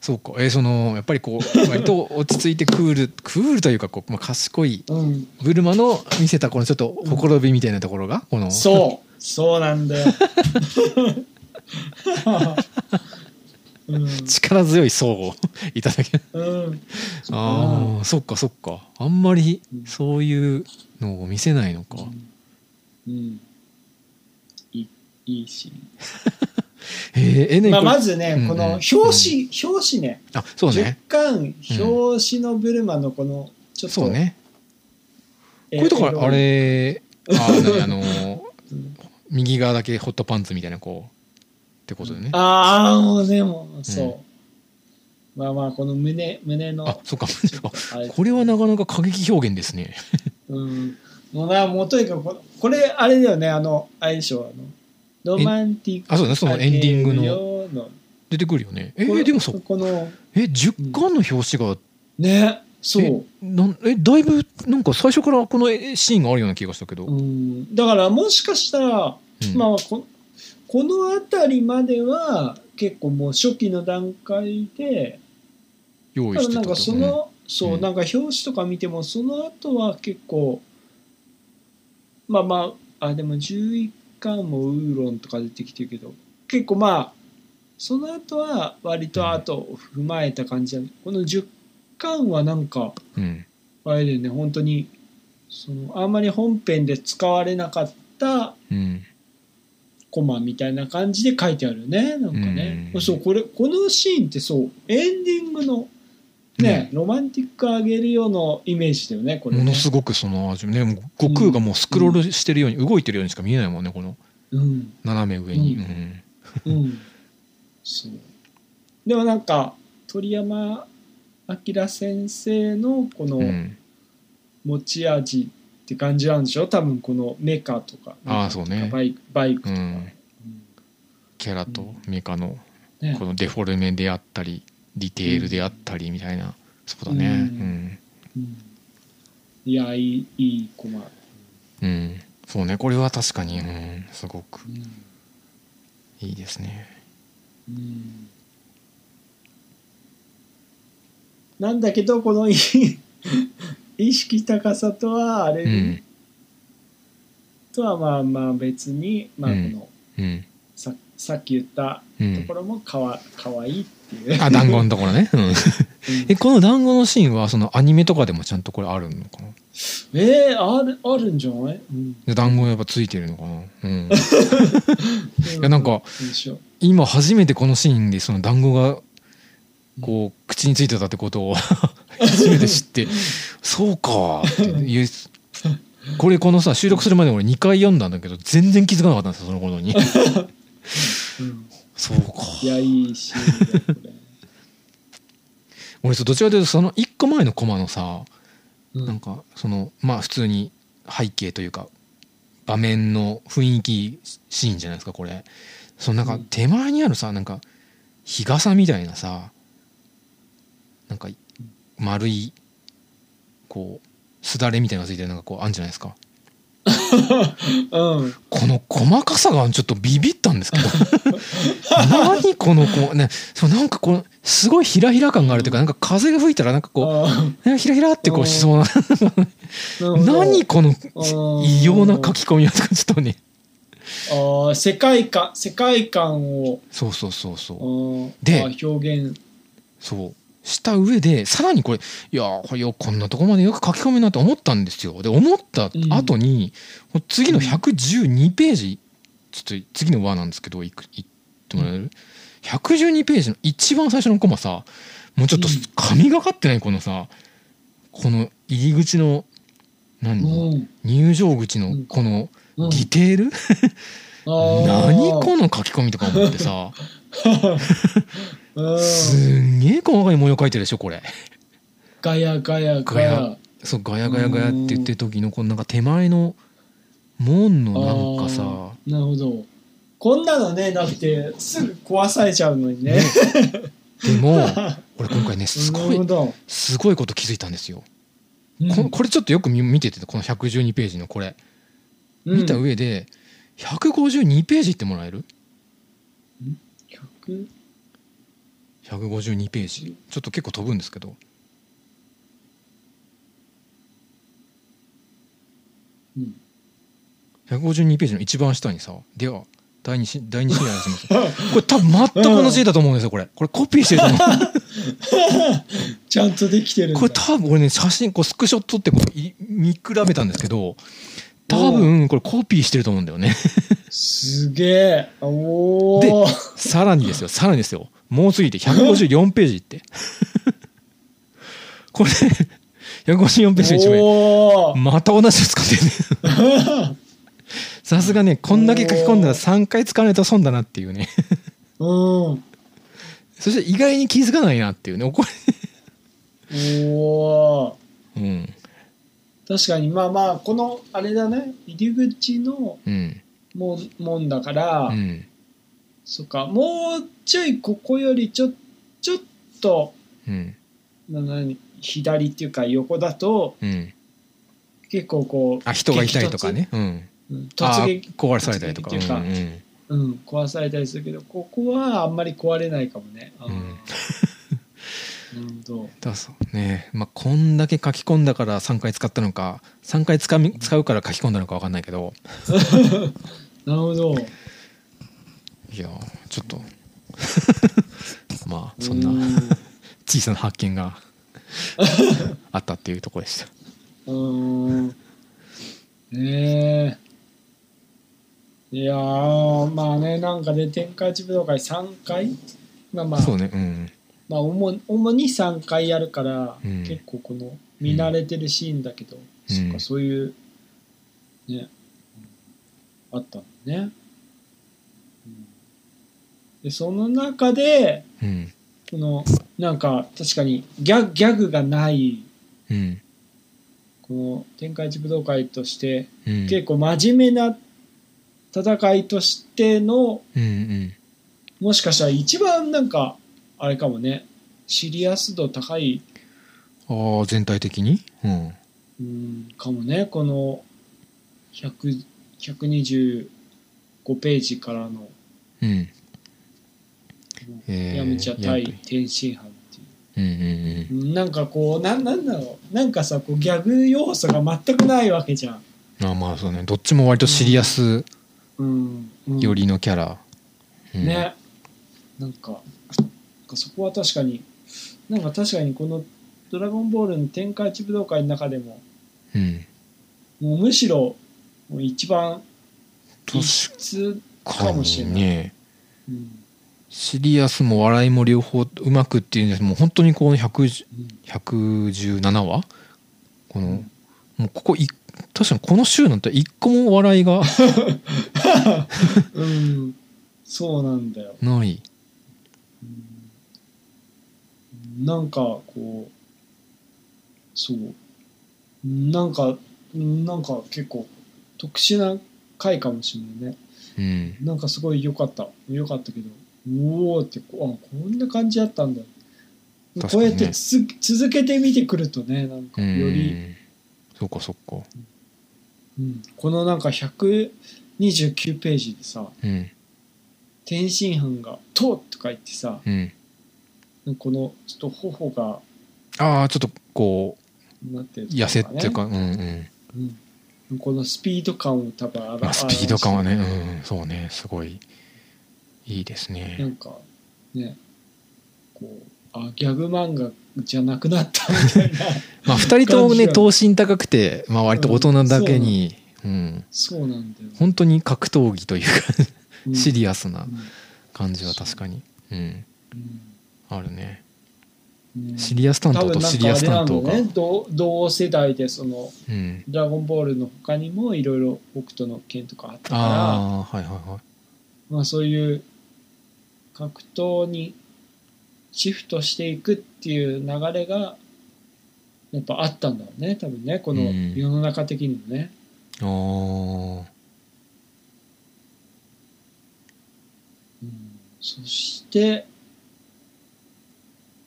そうか。えーそのやっぱりこう割と落ち着いてクールクールというかこう、まあ、賢いうん。ブルマの見せたこのちょっとほころびみたいなところがこの。そうそうなんだよ、うん。力強い層をいただけ。うん、ああそっかそっか。あんまりうん。そういうのを見せないのか、うん、いいいいし、へ ええねまあ、まずね、うんうん。この表紙、表紙ね。あそうね。10巻表紙のブルマのこのちょっと、そうね。えこれだからあれあ何あの うん右側だけホットパンツみたいなこうってことでね。ああもう。ねもうそう、まあまあこの胸胸のあそっか。これはなかなか過激表現ですね。うん。もうなもうとにかくここれあれだよねあのあれでしょあの。ロマンティックあそうねそのエンディングの。出てくるよね。えこれでもそこのえ10巻の表紙がねそう。えなんえだいぶなんか最初からこのえシーンがあるような気がしたけど、うん。だからもしかしたら、うん。まあここの辺りまでは結構もう初期の段階で用意してたと。ただなんかその、そう、うん。なんか表紙とか見てもその後は結構まあまああでも11巻もウーロンとか出てきてるけど結構まあその後は割とあと踏まえた感じだ、この10巻はなんかうん。うんあれだよね本当にそのあんまり本編で使われなかったうん。コマみたいな感じで書いてあるねなんかね、うん。そうこれこのシーンってそうエンディングのねロマンティックあげるようなイメージだよねこれね。ものすごくその味。ね悟空がもうスクロールしてるように、動いてるようにしか見えないもんねこの。うん。斜め上に、ううん。うん。そう。でもなんか鳥山明先生のこのうん。持ち味って感じなんでしょ？多分このメカとかああそうね。バイクバイクとか、うんうん。キャラとメカのね。このデフォルメであったりディテールであったりみたいな、そうだね。ううん。いやいいいいコマ、うん、そうねこれは確かに、うん、すごくうん。いいですね。うんなんだけどこのい 意識高さとはあれ、うん。とはまあまあ別に、まあ、こうん。のうん。ささっき言ったうん。ところもかわかわいいっていう。あ団子のところね、うん、えこの団子のシーンはそのアニメとかでもちゃんとこれあるのかな？えー、あるあるんじゃない、うん、で団子やっぱついてるのかな、うん、いやなんか今初めてこのシーンでその団子がこう口についてたってことを 初めて知ってそうかっていう。これこのさ収録するまで俺2回読んだんだけど全然気づかなかったんですよその頃に。うん。そうか。いやいいどちらかというとその1個前のコマのさうん。なんかそのまあ普通に背景というか場面の雰囲気シーンじゃないですかこれ。そのなんか手前にあるさなんか日傘みたいなさなんか丸いこうすだれみたいなのがついてるなんかこうあるんじゃないですか。うん。この細かさがちょっとビビったんですけど。何このこうねそうなんかこうすごいひらひら感があるというかなんか風が吹いたらなんかこうひらひらってこうしそうな。何このー異様な書き込みはとかちょっとね。あー世界観世界観を。そうそうそうそう。うん。で表現。そうした上でさらにこれいやーよこんなとこまでよく書き込むなと思ったんですよ。で思った後に、次の112ページちょっと次の輪なんですけどいく言ってもらえる、112ページの一番最初のコマさもうちょっとうん。神がかってないこのさこの入り口の何、うん。入場口のこのうん。ディテール、あー。何この書き込みとか思ってさ。う んすんげえ細かい模様描いてるでしょこれ。ガヤガヤガヤ。そうガヤガヤガヤって言ってる時のこのなんか手前の門のなんかさ。なるほど。こんなのねなくてすぐ壊されちゃうのにね。ね。でも 俺今回ねすなごいすごいこと気づいたんですよ、うん。ここれちょっとよく見見ててこの112ページのこれ。見た上で152ページってもらえる？100 152ページ。ちょっと結構飛ぶんですけど。うん。152ページの一番下にさでは第二し第二シーンします。これ多分全く同じ絵だと思うんですよこれ。これコピーしてると思う。ちゃんとできてるこれ多分俺ね写真こうスクショ撮ってこうい見比べたんですけど多分これコピーしてると思うんだよね。すげえ。おでおさらにですよさらにですよもう過ぎて154ページって。これ154ページの一枚。おー。また同じの使ってるねさすがねこんだけ書き込んだら3回使わないと損だなっていうね。うん。そして意外に気づかないなっていうね。こおおれうん。確かにまあまあこのあれだね。入り口のうん。もんもんだから、うんそっか。もうちょいここよりちょちょっとうん。な何左っていうか横だとうん。結構こうあ人がいたりとかね。うん。うんあ突撃壊されたりとか。突撃っていうかうんうん。うん、壊されたりするけどここはあんまり壊れないかもね。あーうん。なるほど。だそうね。まあこんだけ書き込んだから3回使ったのか3回使み使うから書き込んだのか分かんないけど。なるほど。いやーちょっと。まあそんなうん。小さな発見があったっていうところでした。うーん。ねえ。いやー、まあね、なんかね、天下一武道会3回？まあまあ、そうねうん。まあ主主に3回やるから、うん。結構この見慣れてるシーンだけど、そっか、そういう、ね、あったのね。うんで、その中で、うん。この、なんか、確かにギャギャグがない、うん。この天下一武道会として、うん。結構真面目な戦いとしての、うんうん。もしかしたら一番なんか、あれかもね、シリアス度高い、ああ全体的に？うん。うん、かもね、この100 125ページからの、うんえーヤムチャ対天津飯っていう。うんうんうん。なんかこうなんなんだろう。なんかさこうギャグ要素が全くないわけじゃん、うんあまあそうね。どっちも割とシリアス寄りのキャラ、うん。ね。なんかなんかそこは確かになんか確かにこの「ドラゴンボール」の天下一武道会の中でもうん。もうむしろもう一番確異質かかもしれない、にねうんシリアスも笑いも両方うまくっていうんですもう本当にこの110 117話？この、うん。もうここい確かにこの週なんて一個も笑いがうん、そうなんだよ、ない。うん。なんかこうそう。なんかなんか結構特殊な回かもしれないね。うん。なんかすごい良かった。良かったけどおおってこあこんな感じだったんだ。ね。こうやってつ続けて見てくるとねなんかうより、ん。そうかそっか。うん。このなんか129ページでさうん。天津飯が「と」とか言ってさうん。このちょっと頬がああちょっとこなってるう痩せっていうか、うんうん。うん、このスピード感を多分あまあ、スピード感はね、うん、そうねすごいいいですなねんかねこうあギャグ漫画じゃなくなったみたいな まあ2人ともね等身高くて、まあ、割と大人だけに、うん、そうなんだよ、本当に格闘技というかうん。シリアスなうん。感じは確かに、うん、うん。あるね。うんシリアス担当とシリアス担当が、ね。同同世代でそのうん、「ドラゴンボール」の他にもいろいろ北斗の拳とかあったから。ああはいはいはい。まあ、そういう格闘にシフトしていくっていう流れがやっぱあったんだろうね多分ねこのうん。世の中的にもね、あー。うん。そして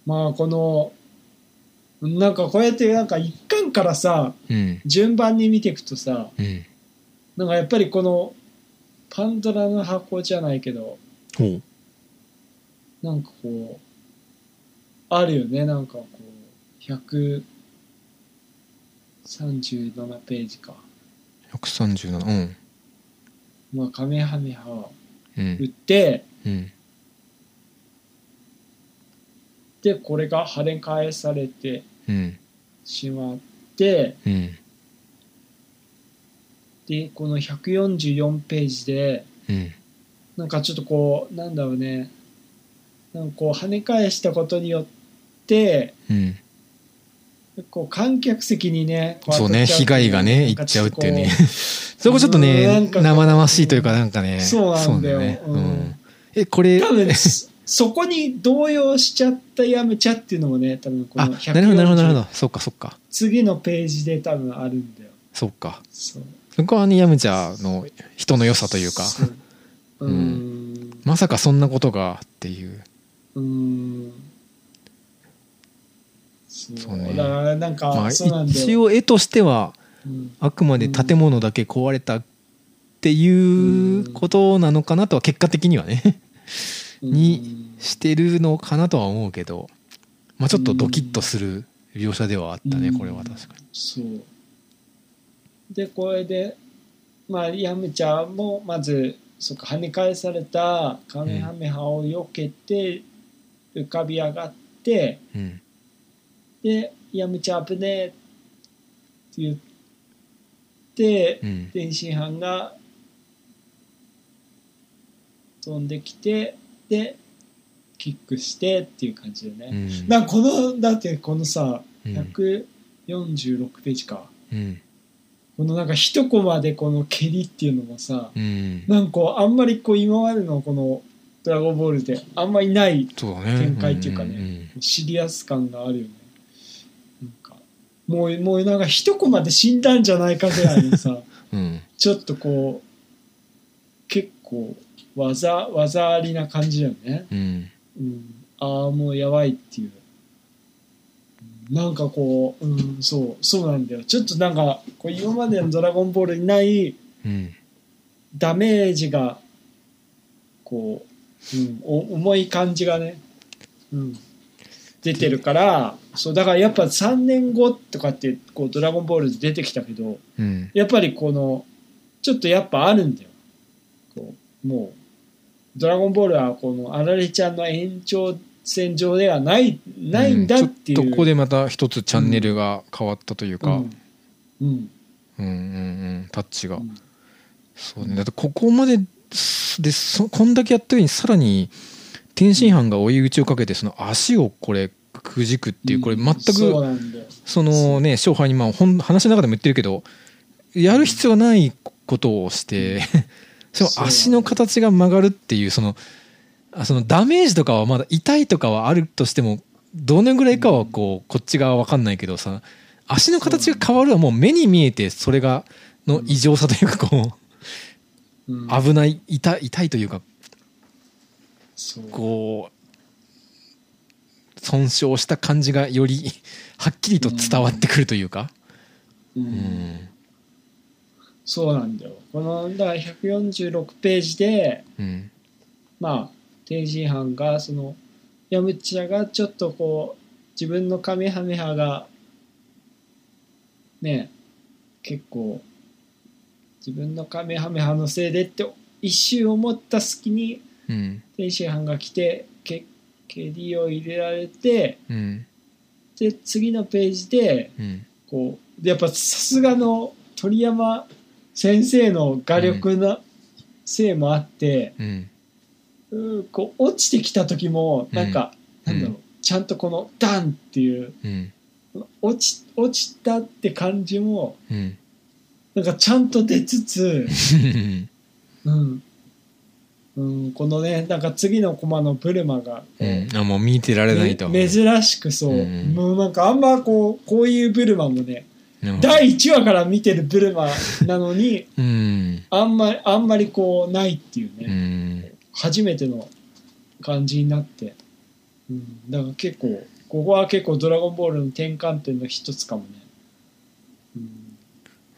まあこのなんかこうやってなんか一巻からさうん。順番に見ていくとさうん。なんかやっぱりこのパンドラの箱じゃないけどほうなんかこうあるよね。なんかこう137ページか。137うん。まあカメハメハをう打っんてうん。でこれが跳ね返されてうん。しまってうん。でこの144ページでうん。なんかちょっとこうなんだろうねなんかこう跳ね返したことによってうん。こう観客席にねこそうね被害がねいっちゃうっていうね。こ そこちょっとね生々しいというかなんかね。そうなんだよ。ねううん。ん。えこれ多分そそこに動揺しちゃったやめちゃっていうのもね多分こあのなるほどなるほどなるほ140ど。そっかそっか。次のページで多分あるんだよ。そっか。そう。そこはねヤムチャの人の良さというか。そうん。まさかそんなことがっていううーん。そうね。だからな。んか、まあ一よ、応絵としてはうん。あくまで建物だけ壊れたっていうことなのかなとは結果的にはね。にしてるのかなとは思うけど。まあちょっとドキッとする描写ではあったねうん。これは確かに。そう。でこれでまあヤムチャもまずそっか跳ね返されたカメハメハを避けて浮かび上がって、うん。で「ヤムチャ危ねえ」って言ってうん。天津飯が飛んできてでキックしてっていう感じでね、うん。なこのだってこのさうん。146ページか、うん。このなんか一コマでこの蹴りっていうのもさ、うん。なんかあんまりこう今までのこの「ドラゴンボール」であんまりない展開っていうかねんシリアス感があるよね。なんかもうもうなんか一コマで死んだんじゃないかぐらいのさ うん。ちょっとこう結構技技ありな感じだよね、うん。うん、ああもうやばいっていう。なんかこう、うん、そうそうなんだよ。ちょっとなんかこう今までの「ドラゴンボール」にないうん。ダメージがこう、うん、お重い感じがね、うん、出てるからそうだからやっぱ3年後とかってこう「ドラゴンボール」で出てきたけどうん。やっぱりこのちょっとやっぱあるんだよ。こうもう「ドラゴンボール」はこのあられちゃんの延長線上ではないないんだっていう、ちょっとここでまた一つチャンネルが変わったというか、うん。うん。うんうんうん。タッチが、うん。そうね。だってここまですでそこんだけやった上にさらに天津飯が追い打ちをかけてその足をこれくじくっていうこれ全そうくそのね勝敗にまあほん話の中でも言ってるけどやる必要ないことをしてしかも足の形が曲がるっていうそのあそのダメージとかはまだ痛いとかはあるとしてもどのぐらいかはこうこっち側は分かんないけどさ足の形が変わるはもう目に見えてそれがの異常さというかこううん危ない痛い痛いというかこう損傷した感じがより はっきりと伝わってくるというか、うん。うん。そうなんだよ。このだから146ページでうん。まあ天津飯がそのヤムチャがちょっとこう自分のカメハメハがね結構自分のカメハメハのせいでって一瞬思った隙にうん。天津飯が来てけ蹴りを入れられてうん。で次のページでうん。こうでやっぱさすがの鳥山先生の画力のせいもあって、うん。うんこう落ちてきた時もなんか、うん。なんだろうちゃんとこのダンっていううん。落ち落ちたって感じもうんなんかちゃんと出つつ、うん。うん、このねなんか次のコマのブルマがこう、うん。あもう見てられないとめ珍しくそう、うん。もうなんかあんまこうこういうブルマもね、うん第1話から見てるブルマなのに うん。あんまりあんまりこうないっていううね、ん。初めての感じになって、うん、だから結構ここは結構「ドラゴンボール」の転換点の一つかもね、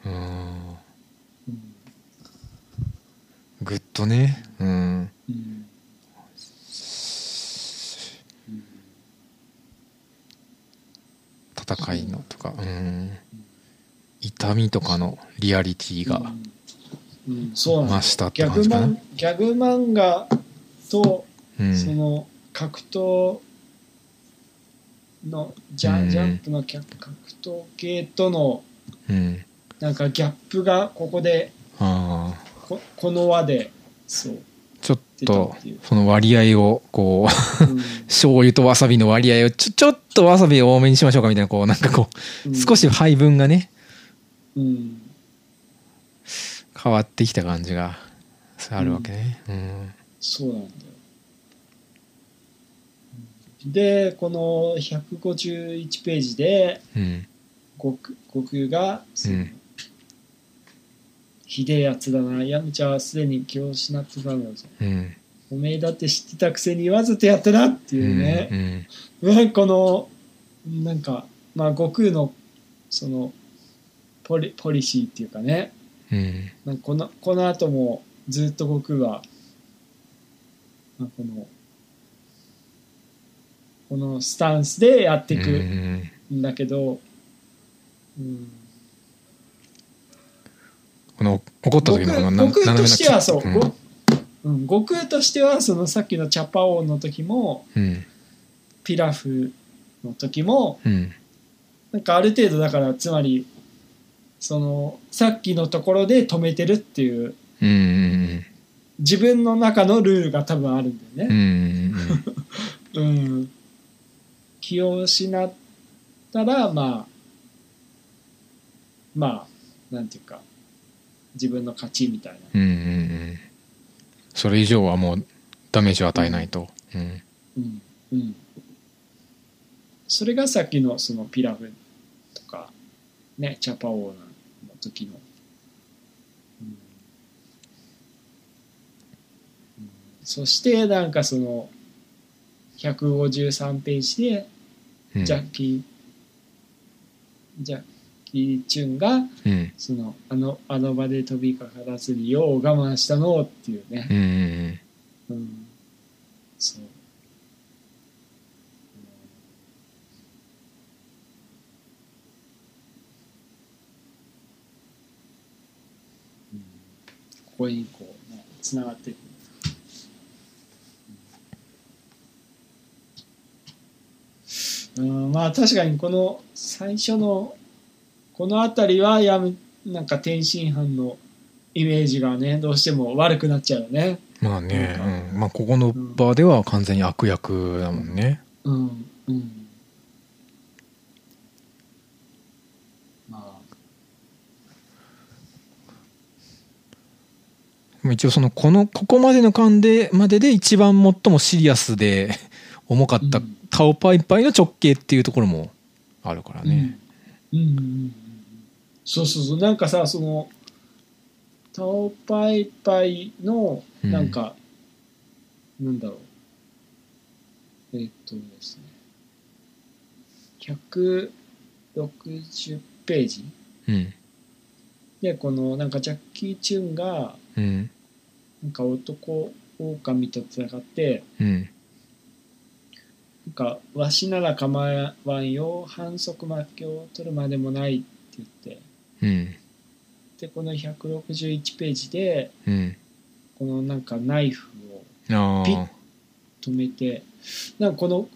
うん。ぐっとね。うん。うん戦いのとか。うん。痛みとかのリアリティが増したって感じかな。漫ギャグ漫画とうん。その格闘のジうん。ャジャンプの格格闘系とのうんなんかギャップがここでああここの輪でそう、ちょっとその割合をこううん。醤油とわさびの割合をちょちょっとわさび多めにしましょうかみたいなこうなんかこううん。少し配分がねうん。変わってきた感じがあるわけね。うん。そうなんだよ。でこの151ページでうん。悟空悟空がその、うんひでえやつだな。ヤムチャはすでに気を失ってたのぞうん。おめえだって知ってたくせに言わずとやったなっていうね、うんね このなんかまあ悟空のそのポリポリシーっていうかね。うん。なんかこのこの後もずっと悟空は、まあ、このこのスタンスでやっていくうん。んだけど、うん、この怒った時のこのな悟空としてはそう、うん、悟空としてはそのさっきのチャパオの時もうん。ピラフの時もうん。なんかある程度だからつまりそのさっきのところで止めてるっていううんうん自分の中のルールが多分あるんだようんね。うん。うん、気を失ったらまあまあなんていうか自分の勝ちみたいな。うんうんうん。それ以上はもうダメージを与えないと。うん。うん。うん、それがさっきのそのピラフとかねチャパオーナの時の、うん。うん。そしてなんかその153ページでうん。ジャッキー、ジャッ木純が、うん、そのあのあの場で飛びかからずによう我慢したのっていうね、うん、うん、そう、うん、ここにこうねつながっていく。うん、まあ確かにこの最初のこの辺りはやむなんか天津飯のイメージがねどうしても悪くなっちゃうよね。まあねうん。まあここの場では完全に悪役だもんね。うんうん。まあ。一応そのこのここまでの間でまでで一番最もシリアスで重かったうん。タオパイパイの直径っていうところもあるからね、うんうん。うんうんそうそうそう。なんかさそのタオパイパイのうん。なんか、なんだろう。えっとですね。160ページ。うん。でこのなんかジャッキー・チュンがうん。なんか男狼と戦ってうん。なんかわしなら構わんよ。反則負けを取るまでもないって言ってうん。でこの161ページでうん。このなんかナイフをあピッ止めてなんかこの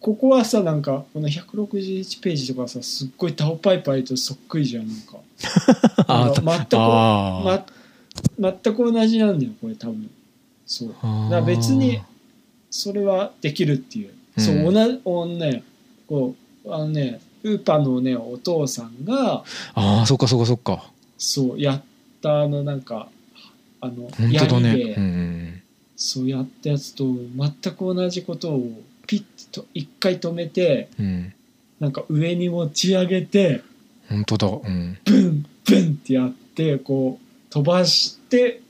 ここはさなんかこの161ページとかさすっごいタオパイパイとそっくりじゃんなんか。全く全く同じなんだよこれ多分。そう。あだから別にそれはできるっていう、そううん。同じおねこうあのねウーパのねお父さんがああそっかそっかそっか。そうやったあのなんかあの本当だね。うんそうやったやつと全く同じことをピッと一回止めてうん。なんか上に持ち上げて本当だ。うん。ブンブンってやってこう飛ばして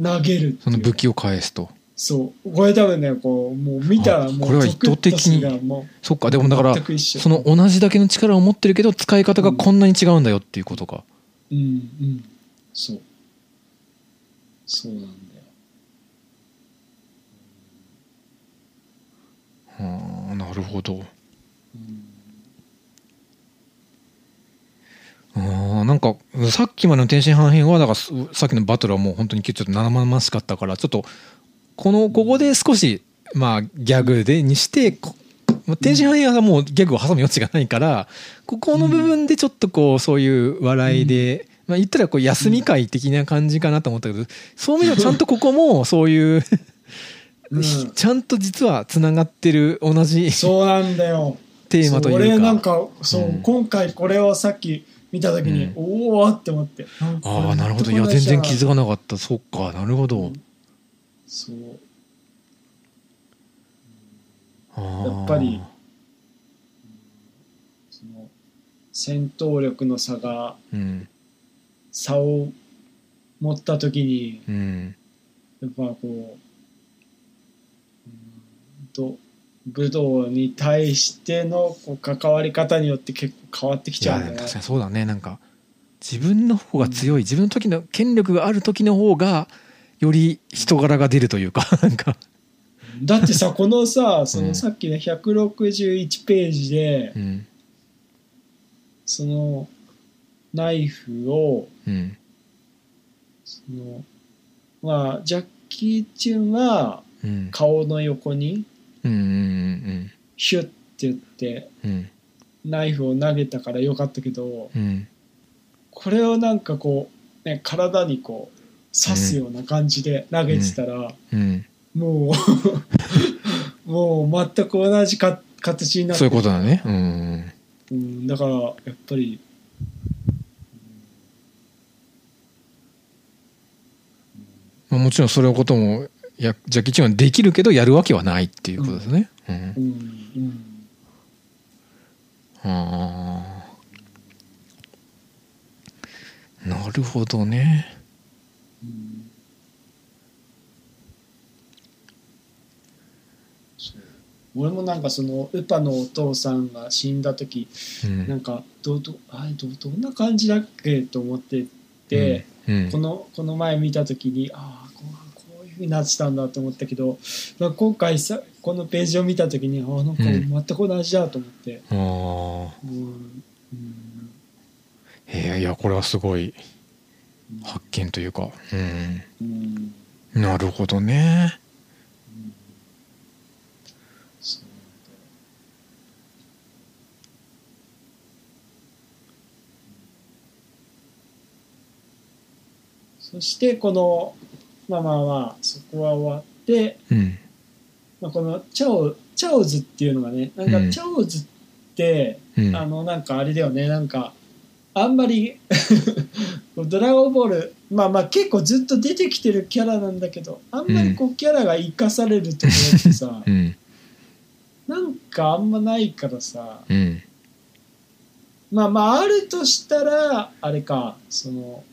投げるその武器を返すとそうこれ多分ねこうもう見たらあもうこれは意図的に。そっかでもだからその同じだけの力を持ってるけど使い方がこんなに違うんだよっていうことか、うんうんそう。そうなんだよ。はあなるほど。うん。あーなんかさっきまでの天津飯編はだからすさっきのバトルはもう本当にちょっと生々しかったからちょっとこのここで少しまあギャグでにして天津飯編はもうギャグを挟む余地がないからここの部分でちょっとこうそういう笑いで、まあ言ったらこう休み会的な感じかなと思ったけどそういう意味ではちゃんとここもそういううん。ちゃんと実はつながってる同じそうなんだよ。テーマというか。俺なんかそう、うん。今回これをさっき見た時に、うんおおって思ってああなるほどいや全然気づかなかったそっかなるほど、そう。やっぱりその戦闘力の差がうん。差を持った時にうん。やっぱこううんと武道に対してのこう関わり方によって結構変わってきいちゃうんだよねや確かにそうだね。なんか自分の方が強い、自分の時の権力がある時の方がより人柄が出るというか なんか。だってさこのさそうのんさっきの161ページで、うん。そのナイフをうん。そのまあジャッキー・チュンはうん。顔の横にヒュッて言ってうんうん。ナイフを投げたからよかったけどうん。これをなんかこう、ね、体にこう刺すような感じで投げてたら、うん。もう もう全く同じか形になってそういうことだね。うん。うん、だからやっぱり、まあ、もちろんそれのこともやジャッキー・チェンはできるけどやるわけはないっていうことですね、うん。うん。うん。ああなるほどねうんそう俺もなんかそのウパのお父さんが死んだ時うん。なんかどうどあれどどんな感じだっけと思ってて、うん。このこの前見た時にああこうこういうふうになってたんだと思ったけど今回さこのページを見た時にああなんかうん。全く同じだと思って、ああうん。うん。いやいやこれはすごい発見というか。うん。うん。なるほどねそうそしてこのまあまあまあそこは終わって、うん。まあ、このチャオチャオズっていうのがねなんかうん。チャオズって、うん。あのなんかあれだよね。なんかあんまり ドラゴンボールまあまあ結構ずっと出てきてるキャラなんだけどあんまりこうキャラが生かされるところってさ、うん。なんかあんまないからさうん。まあまああるとしたらあれかそのえっと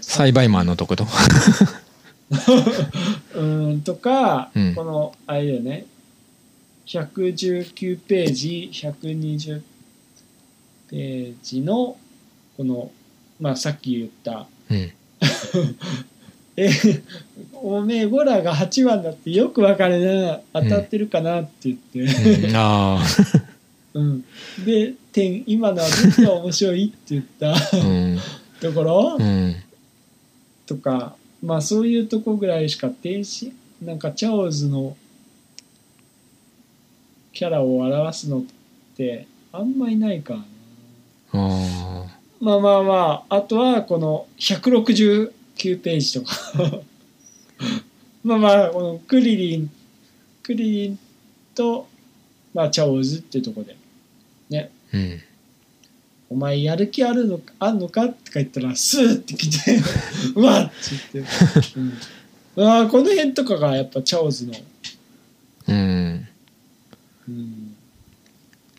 栽培マンのとこと。うーんとか、うん。このあれだよね。119ページ120ページのこのまあさっき言ったうん「えおめえボラが8番だってよくわかるな。当たってるかな」って言って、うん。あ うん。で点今のはどっが面白いって言ったところ？うんとかまあそういうとこぐらいしか停止なんかチャオズのキャラを表すのってあんまりないからな。あまあまあまああとはこの169ページとか。まあまあこのクリリンクリリンと、まあ、チャオズってとこで。ね。あうんお前やる気あるのあんのかとか言ったらスーって来て うわっって言って、うん、あこの辺とかがやっぱチャオズの、うん。うん、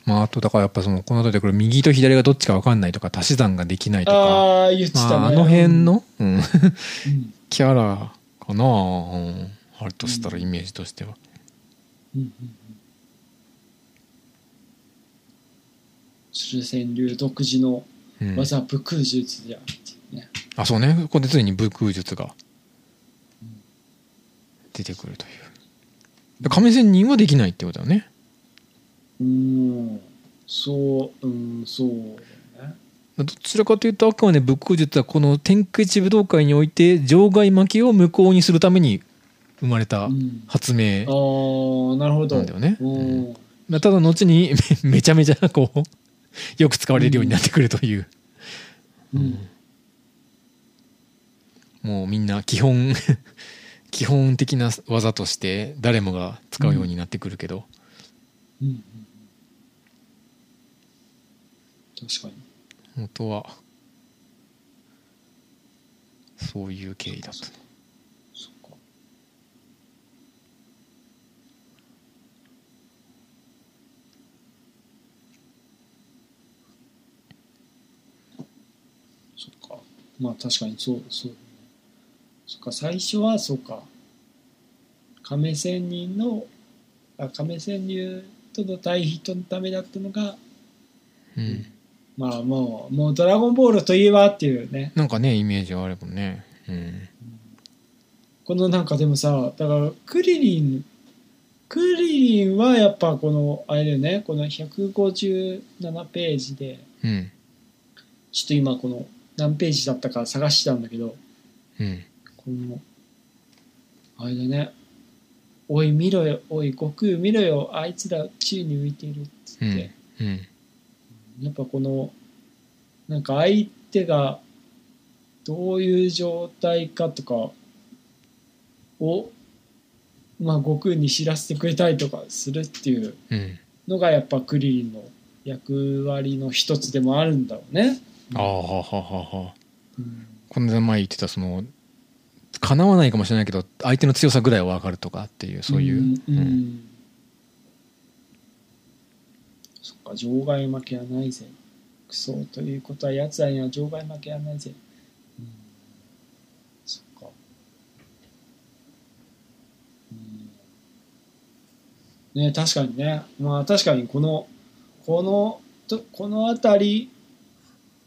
まああとだからやっぱそのこの後でこれ右と左がどっちか分かんないとか足し算ができないとか。ああ言ってたね、まああの辺の、うん、うん、キャラかな、うん、あるとしたらイメージとしては。うんうんうん鶴川流独自のうん。技武空術であるっていうね、あそうね。ここでついに武空術が出てくるという。で亀仙人はできないってことだよね。うん。そううんそうだよね。どちらかというとあくまで武空術はこの天空一武道会において場外負けを無効にするために生まれたうん。発明ああなるほど。なんだよね、うん。まあただ後にめめちゃめちゃこうよく使われるようになってくるという、うん。もうみんな基本 基本的な技として誰もが使うようになってくるけど、うん。うん確かに。元はそういう経緯だったそっかそっかまあ確かにそうそう。そっか最初はそうか。亀仙人のあ亀仙流との対比のためだったのがうん、まあもうもう「ドラゴンボール」といえばっていうね。なんかねイメージはあるもんね。うん。このなんかでもさだからクリリンクリリンはやっぱこのあれだよね。この157ページでうん。ちょっと今この何ページだったか探してたんだけどうん。このあれだね「おい見ろよおい悟空見ろよあいつら宙に浮いている」っつって、うんやっぱこのなんか相手がどういう状態かとかをまあ悟空に知らせてくれたりとかするっていううんのがやっぱクリリンの役割の一つでもあるんだろうね。ああははははうん。この前言ってたその叶わないかもしれないけど相手の強さぐらいは分かるとかっていうそういう、んうん。ん。そっか場外負けはないぜ。クソということは奴らには場外負けはないぜ、うん、そっか、うん、ね確かにね。まあ確かにこのこのとこの辺り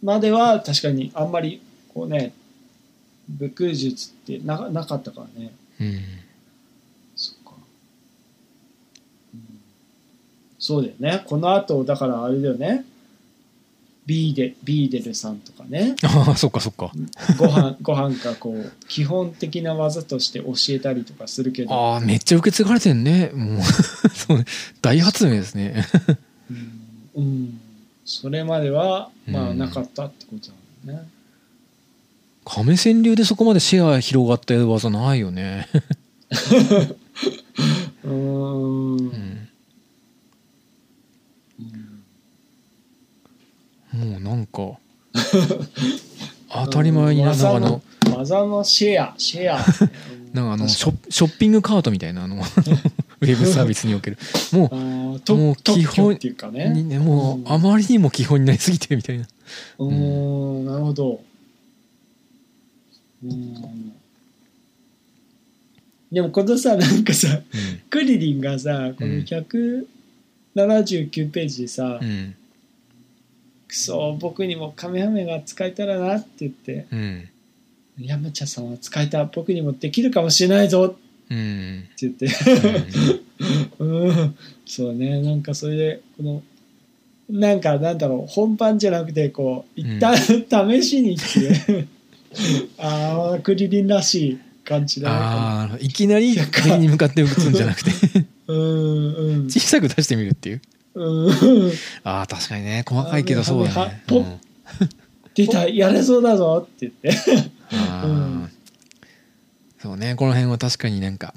までは確かにあんまりこうね武空術ってななかったからね。うん。そっか。うん。そうだよね。この後、だからあれだよね。ビーデビーデルさんとかね。ああそっかそっか。ご飯ご飯かこう基本的な技として教えたりとかするけど。ああめっちゃ受け継がれてんね。もう そうね大発明ですね。うん、うん、それまではまあうんなかったってことなんだね、亀川流でそこまでシェア広がった技ないよね。うーん。うん。もうなんか当たり前にな なんかあの技のシェアシェア。なんかあのショ確ッショッピングカートみたいなあのウェブサービスにおける。もあーともう特基本許っていうかう、ねもうん。うあまりにも基本になりすぎてるみたいな。うーん。なるほど。うん。でもこのさなんかさクリリンがさこのうん179ページでさうん。うん「くそ僕にもカメハメが使えたらな」って言って。うん「山茶さんは使えた僕にもできるかもしれないぞ」うん。って言ってうん。そうねなん。かそれでこのなん。かなん。だろう本番じゃなくてこう一旦、試しにってああクリリンらしい感じだねああいきなり敵に向かって打つん。じゃなくてうん。うん。小さく出してみるっていううん。ああ確かにね細かいけどそうだねポッ出たやれそうだぞって言ってうんそうねこの辺は確かになんか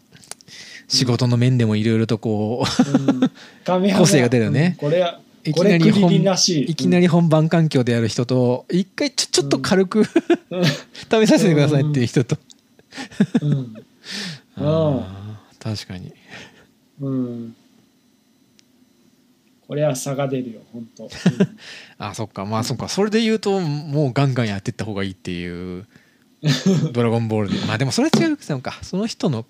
仕事の面でもいろいろとこうん。カメハメ個性が出るね。うんこれはし。いいきなり本番環境である人と一回ちょちょっと軽くうん。試させてくださいっていう人と。うん。あー確かに。うん。これは差が出るよ本当、あそっか。まあそっか。それで言うともうガンガンやってった方がいいっていう ドラゴンボールで。まあでもそれは違うのかその人の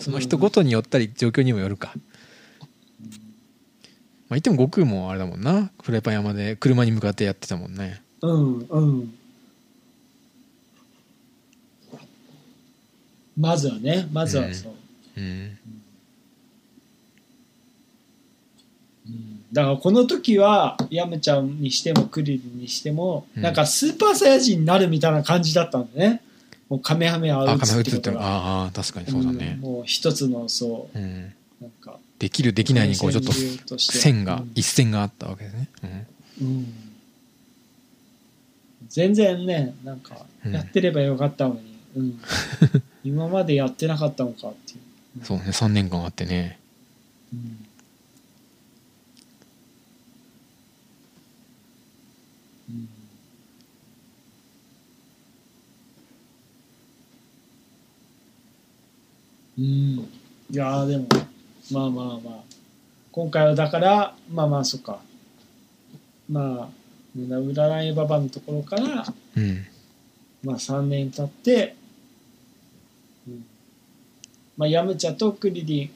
その人ごとによったり状況にもよるか。まあ言っても悟空もあれだもんな。フライパン山で車に向かってやってたもんね。うんうん。まずはねまずはそう、うんだからこの時はヤムちゃんにしてもクリリンにしても、うん。なんかスーパーサイヤ人になるみたいな感じだったんだね。もうカメハメはあ打つっててってことがるああ確かにそうだね。んもう一つのそうん。うなんかできるできないにこうちょっと戦略として。線がうん。一線があったわけですね。うん。うん。全然ねなんかうん。やってればよかったのに、うん。今までやってなかったのかっていう、そうね3年間あってね。うんうん。うん。いやーでもまあまあまあ。今回はだからまあまあそっか。まあ占いババのところからうん。まあ3年経って、うん。まあ、ヤムチャとクリリン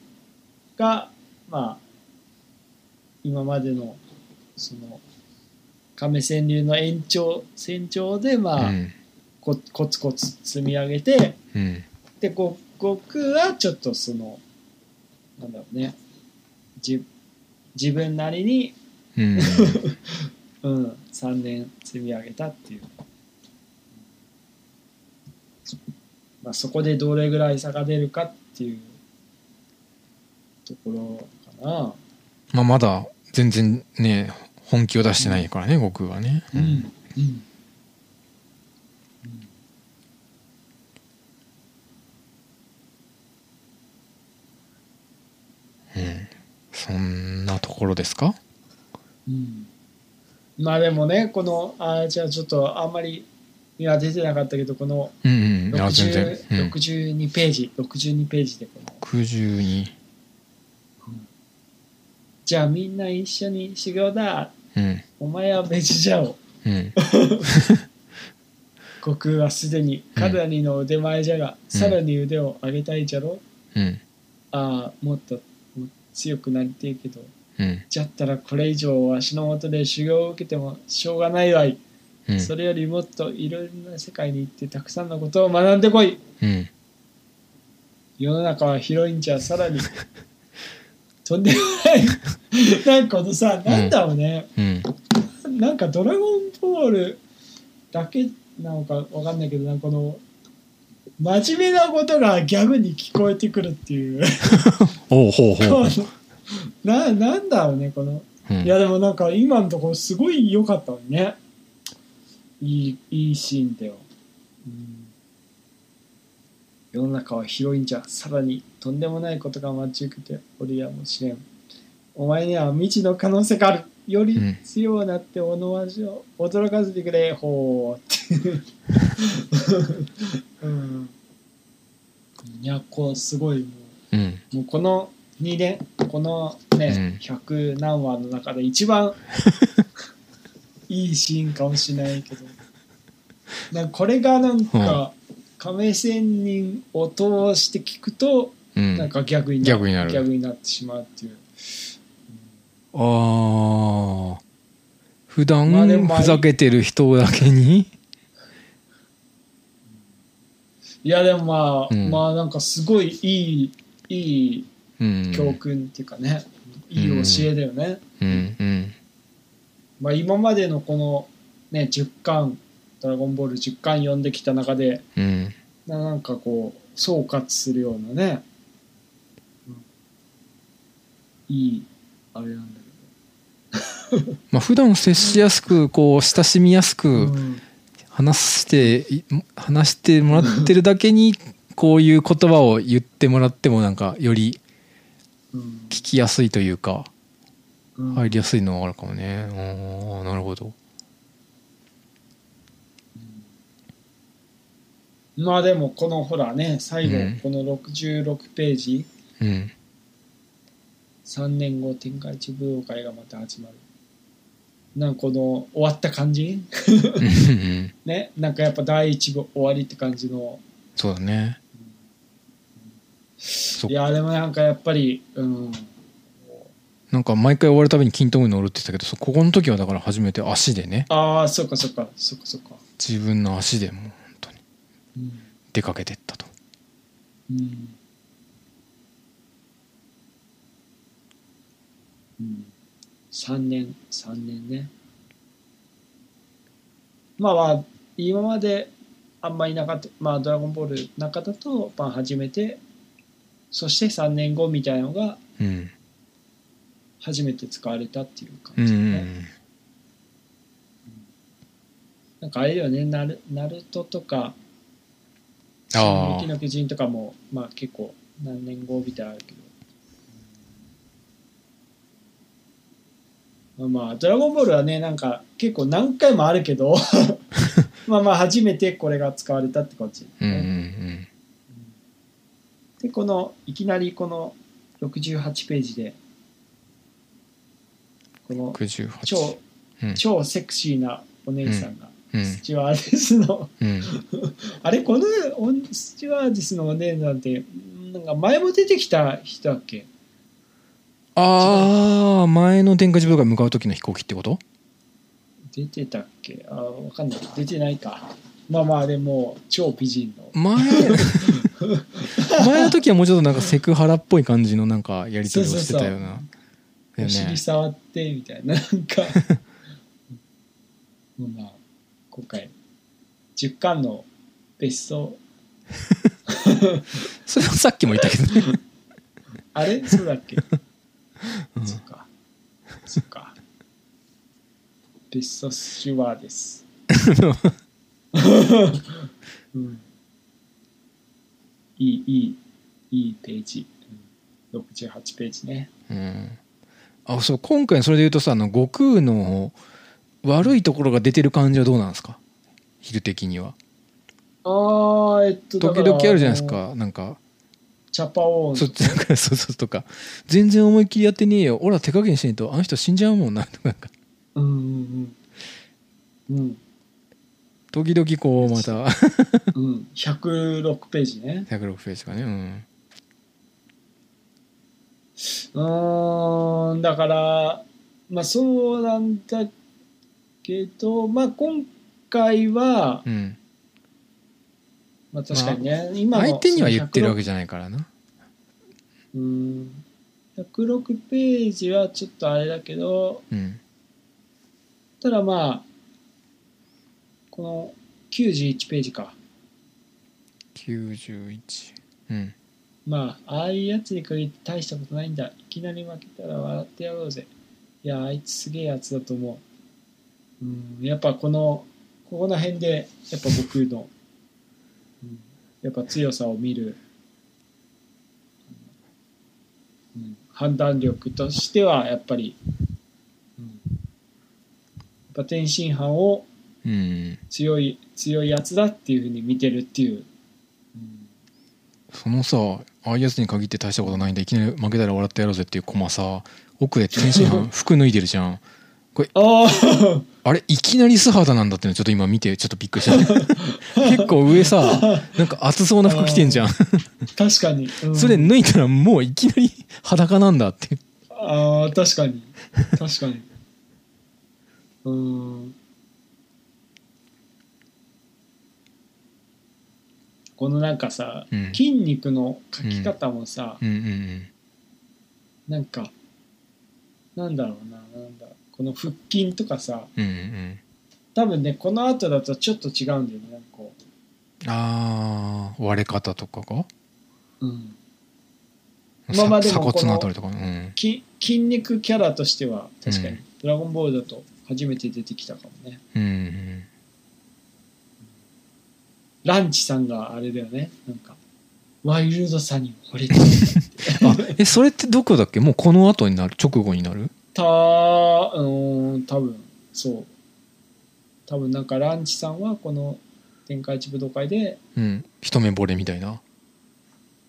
が、まあ、今までのその亀川流の延長線上で、まあうん。こコツコツ積み上げてうん。でご悟空はちょっとそのなんだろうね。じ自分なりに、うん。うん、3年積み上げたっていう、まあ、そこでどれぐらい差が出るかっていうところかな。まあまだ全然ね本気を出してないからね悟空はね。うん。うん。うん。そんなところですか？うん。まあでもねこのあじゃあちょっとあんまりには出てなかったけどこのうんうん。60うん、62ページ。62ページでこの。62じゃあみんな一緒に修行だうん。お前は別じゃおうん。悟空はすでにかなりの腕前じゃが、さらに腕を上げたいじゃろ。うん。ああもっとも強くなりてえけど。うん。じゃったらこれ以上わしのもとで修行を受けてもしょうがないわい、うん。それよりもっといろいろな世界に行ってたくさんのことを学んでこい。うん。世の中は広いんじゃさらに とんでもない。なんかこのさなんだろうね、うん。なんか「ドラゴンボール」だけなのかわかんないけどなんかこの真面目なことがギャグに聞こえてくるっていう。おうほうほう。ななんだろうねこの。うん。いやでもなんか今のところすごい良かったのにね。いいいいシーンだよ、うん。世の中は広いんじゃさらにとんでもないことが待ち受けておるやもしれん。お前には未知の可能性がある。よりうん強くなっておの味を驚かせてくれほうって。いう、うん、いやこうすごいもう。うん。もうこの2年このね、う100何話の中で一番いいシーンかもしれないけど。なんかこれがなんか亀仙人を通して聞くと、うんなんか逆に逆になる。逆になってしまうっていう。ああ普段まあでもまあふざけてる人だけに？いやでもまあ、うん。まあなんかすごいいいいいうん。教訓っていうかね、いい教えだよね、うんうん。まあ、今までのこのね10巻「ドラゴンボール」10巻読んできた中でうん。ななんかこう総括するようなね、うんいいあれなんだまあ普段接しやすくこう親しみやすけど、くうん。話してい話してもらってるだけにこういう言葉を言ってもらってもなんかよりうん。聞きやすいというかうん。入りやすいのはあるかもね。ああなるほど。まあでもこのほらね最後うん。この66ページ、うん3年後天下一武道会がまた始まる。なんかこの終わった感じ？うん。う んね？なんかやっぱ第一部終わりって感じの。そうだね。そいやでもなんかやっぱりうん。なんか毎回終わるたびに均等に乗るって言ってたけどそここの時はだから初めて足でね。ああそっかそっか。そっかそっか。自分の足でもう本当にうん。出かけてったと。うんうん。3年3年ね。まあまあ今まであんまりなかったまあ「ドラゴンボール」の中だと、まあ、初めてそして3年後みたいのがうん。初めて使われたっていう感うんうじ、ねん。なんかあれだよねナルナルトとか「進あ撃の巨人」とかもまあ結構何年後みたいなのあるけどまあまあ「ドラゴンボール」はねなんか結構何回もあるけど まあまあ初めてこれが使われたって感じ、うんうんうん。でこのいきなりこの68ページでこの68超うん。超セクシーなお姉さんが、うん。スチュワーデスのうん。あれこのおスチュワーデスのお姉さんってなんか前も出てきた人だっけ？ああ前の天下自分が向かう時の飛行機ってこと？出てたっけ？あわかんない。出てないか。まあまあでも超美人の。前 前の時はもうちょっとなんかセクハラっぽい感じのなんかやり取りをしてたような。だお尻触ってみたいななんか。まあ今回10巻の別荘 それはさっきも言ったけどね。あれ？そうだっけ、うん。そっか。そっか。別荘スチュワーです、うん、いいいいいいページ、うん、68ページね。うん。あそう今回それで言うとさあの悟空の悪いところが出てる感じはどうなんですか？昼的には。ああえっと時々あるじゃないですか。なんかチャパオーン。そ そうそうとか。全然思いっきりやってねえよ。俺ら手加減しないとあの人死んじゃうもんな。とか。うんうんうん。うん。時々こうまた。うん。106ページね。106ページかね。うん。うーん。だからまあそうなんだけどまあ今回は、うんまあ、確かにね、今の相手には言ってるわけけじゃないからな。うん。106ページはちょっとあれだけどうん。ただまあこの91ページか。91うん。まあああいうやつに限って大したことないんだ。いきなり負けたら笑ってやろうぜ。いやあいつすげえやつだと思う。うん。やっぱこのここの辺でやっぱ僕の、うん、やっぱ強さを見る、うん、判断力としてはやっぱり、うん、やっぱ天津飯をうん。強い強いやつだっていうふうに見てるっていう、うんそのさああいうやつに限って大したことないんでいきなり負けたら笑ってやろうぜっていうコマさ奥で天津飯 服脱いでるじゃんあああれいきなり素肌なんだってのちょっと今見てちょっとびっくりした。結構上さなんか厚そうな服着てんじゃん。確かに、うん。それ脱いだらもういきなり裸なんだって。ああ確かに。確かに。うーん。このなんかさ、うん。筋肉の描き方もさ、うん。うんなんかなんだろうななんだこの腹筋とかさうんうん。うん多分ねこの後だとちょっと違うんだよねなんか。こあー割れ方とかが？う、うん、まあまあでも鎖骨の筋肉キャラとしては確かに、うん。ドラゴンボールだと初めて出てきたかもね。うんうんランチさんがあれだよねなんか。ワイルドさに惚れて えそれってどこだっけ？もうこの後になる？直後になる？たうーん多分そう。多分なんかランチさんはこの天下一武道会で、うん。一目惚れみたいな。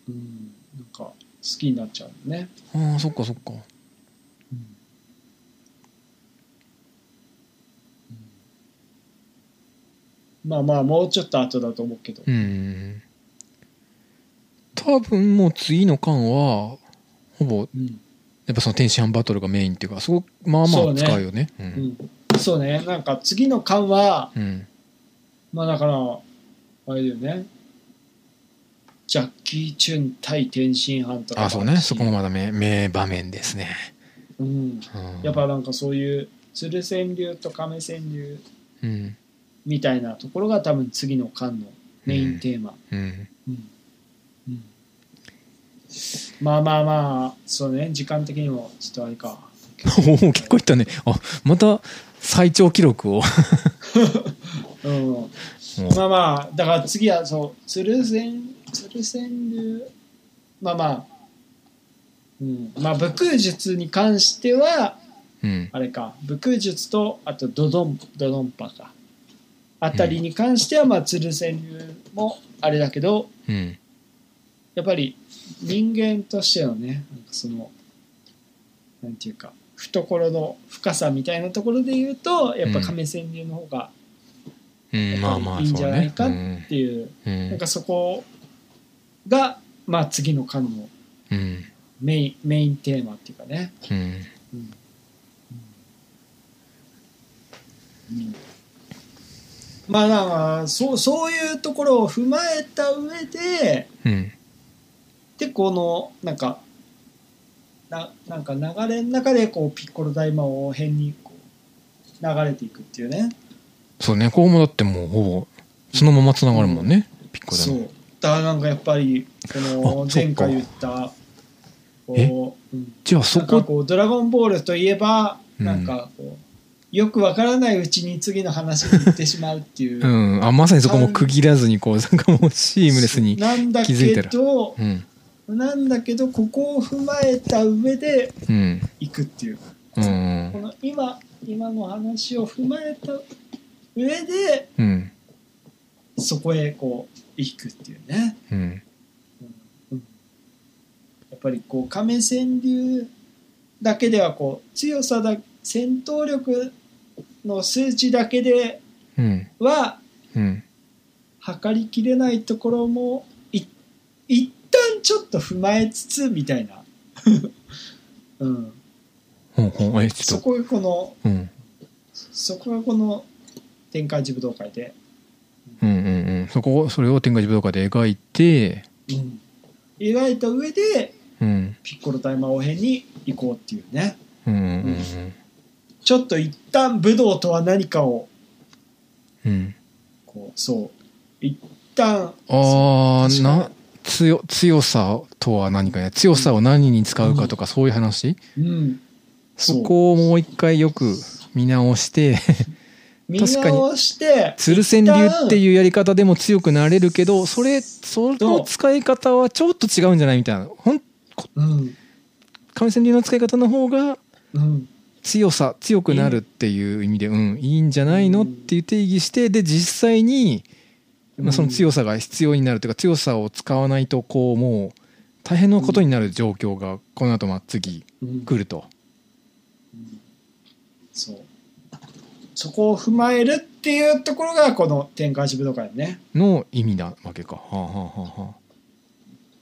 うん、なんか好きになっちゃうのね、ああそっかそっか。まあまあもうちょっと後だと思うけど、うん。多分もう次の巻はほぼうんやっぱその天津飯バトルがメインっていうかそこまあまあそうね。使うよね。ううん。んそうね。なんか次の巻はうん。まあだからあれだよね。ジャッキー・チュン対天津飯とか。もあそうね。そこもまだ名名場面ですね、うん、うん、やっぱなんかそういう鶴川流と亀川流うん。みたいなところが多分次の巻のメインテーマ、うん。うん。うんまあまあまあそうね時間的にもちょっとあれか。おお結構いったね。あまた最長記録を。うん。もまあまあだから次はそう鶴川鶴川流。まあまあ。うん。まあ武空術に関してはううん。あれか。武空術とあとドドンドドンパか。あたりに関してはまあ鶴川流もあれだけどうんやっぱり人間としてのねなんかそのなんていうか懐の深さみたいなところで言うとやっぱ亀川流の方がうん。まあまあいいんじゃないかっていう、うん。なんかそこがまあ次の巻のうん。メインメインテーマっていうかね、うん。うん。うん。まあなんかそうそういうところを踏まえた上でうんでこのなんかななんか流れの中でこうピッコロ大魔王編にこう流れていくっていうね。そうねここもだってもうほぼそのままつながるもんね、ピッコそう。でもだからなんかやっぱりこの前回言ったえこう、うん。じゃあそこ？こう「ドラゴンボール」といえばうん。なんかこう、よくわからないうちに次の話に行ってしまうっていう。う、ん。あまさにそこも区切らずにこうなんかもうシームレスになんだけ気づいたら。どうんなんだけどここを踏まえた上でうん。行くっていう。うん。この今今の話を踏まえた上でうん。そこへこう行くっていうね、うん。やっぱりこう亀川流だけではこう強さだ戦闘力の数値だけでうん。はうん。測りきれないところもい一旦ちょっと踏まえつつみたいな、うん、ほうほうえちょっと。そこがこのうん。そこがこの天下一武道会で、うんうんうん。そこそれを天下一武道会で描いて。うん、描いた上でうん。ピッコロ大魔王編に行こうっていうね、うんうんうんちょっと一旦武道とは何かをうん。こうそう。一旦ああな強強さとは何かね強さを何に使うかとかそういう話、うん。そこをもう一回よく見直して 見確かに直して鶴川流っていうやり方でも強くなれるけどそれその使い方はちょっと違うんじゃないみたいな。ほんうん。上川流の使い方の方がうん。強さ強くなるっていう意味で、うん、いいんじゃないの？っていう定義してで実際に、まあ、その強さが必要になるというか強さを使わないとこうもう大変なことになる状況がこの後まあ次うん。来ると。そう。そこを踏まえるっていうところがこの天下一武道会ね。の意味なわけか。はあ、はあはあは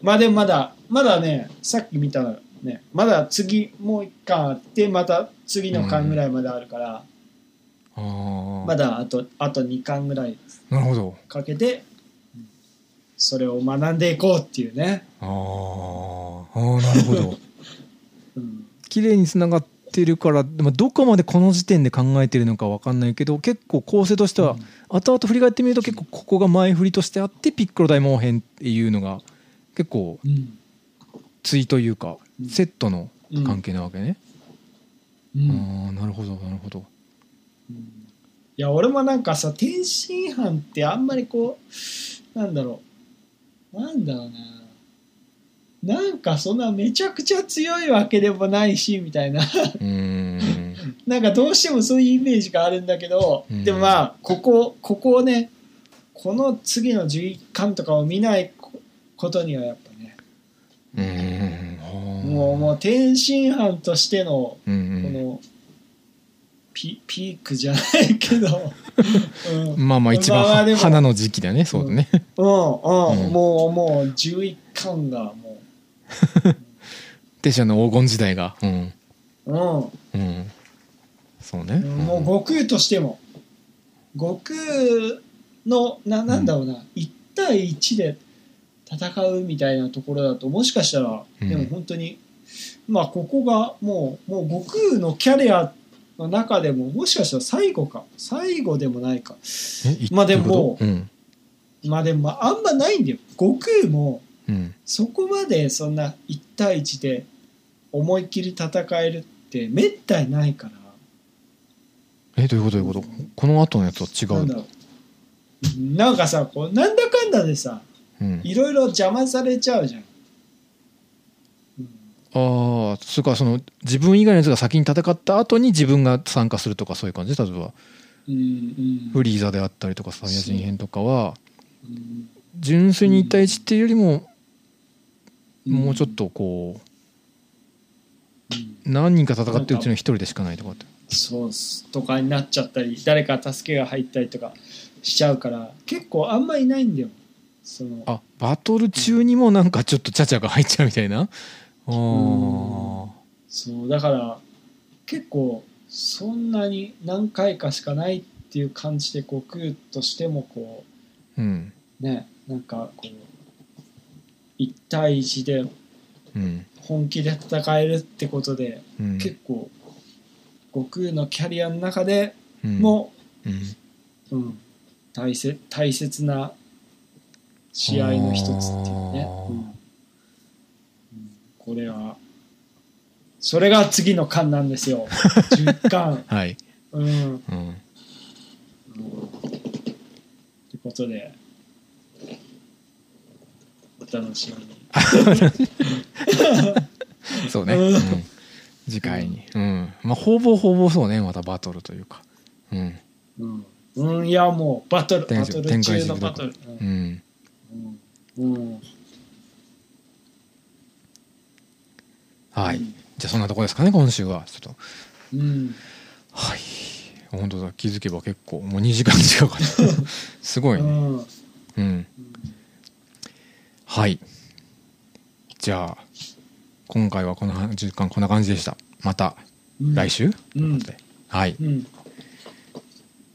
まあでもまだまだねさっき見たらねまだ次もう一巻あってまた次の巻ぐらいまであるから、あ、あー。まだあとあと2巻ぐらいなるほど。かけてそれを学んでいこうっていうね、あー。あーなるほど。うん。綺麗につながってるからでもどこまでこの時点で考えてるのか分かんないけど結構構成としては、後々振り返ってみると結構ここが前振りとしてあってピッコロ大門編っていうのが結構うん。対というかうん。セットのうん関係なわけね。うん。ああなるほどなるほど。いや俺もなんかさ天津飯ってあんまりこうなんだろう。なんだろうな。なんかそんなめちゃくちゃ強いわけでもないしみたいな。なんかどうしてもそういうイメージがあるんだけど、うん。でもまあここここをねこの次の11巻とかを見ないこことにはやっぱねもうもう天津飯としてのこのピピークじゃないけど、うん、まあまあ一番まあ花の時期だねそうだね。うん。うん、うん。もうもう11巻がもテシャの黄金時代が。うん。う、うん。うん。そうね。もう悟空としても。悟空のななんだろうな、1対1で戦うみたいなところだともしかしたら、うん。でも本当にまあここがもうもう悟空のキャリアの中でももしかしたら最後か。最後でもないか。まあでもどうん。まあでもまああんまないんだよ。悟空もうん。そこまでそんな1対1で思いっきり戦えるってめったにないから。えどういうこと？どういうこと？この後のやつは違う。なんだなんかさこうなんだかんだでさうん。いろいろ邪魔されちゃうじゃんああそれからその自分以外のやつが先に戦った後に自分が参加するとかそういう感じ？例えばうんうん。フリーザであったりとかサイヤ人編とかは。うん。純粋に1対1っていうよりもうん。もうちょっとこうん。う何人か戦ってるうちの1人でしかないとかって。そうっす。とかになっちゃったり誰か助けが入ったりとかしちゃうから結構あんまいないんだよ。その。あバトル中にもなんかちょっとチャチャが入っちゃうみたいなそうだから結構そんなに何回かしかないっていう感じで悟空としてもこうん。うねなんかこう1対1でうん。本気で戦えるってことで、うん。結構悟空のキャリアの中でうん。も、うん。うん。大切大切な試合の一つっていうね、これはそれが次の巻なんですよ。10巻はい。うん、うん、っうんてことでお楽しみに。そうね、うん。うん。次回に、うん、まあほぼほぼそうね。またバトルというか。うん。うん、うん、いやもうバトル展バトル中のバトル。う、ん。うん。うんはい、うん。じゃあそんなとこですかね今週は。ちょっと。うん、はい。本当だ。気づけば結構もう2時間近く すごいね。うん。うん。はい。じゃあ今回はこの時間こんな感じでした。またうん。来週、うん。はい。うん。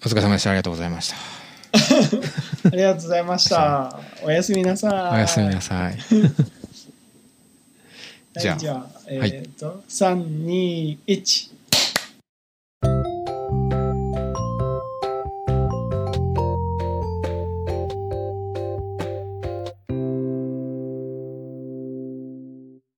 お疲れ様でした。ありがとうございました。ありがとうございました。おやすみなさい。おやすみなさい じゃあえっ、と、三二一。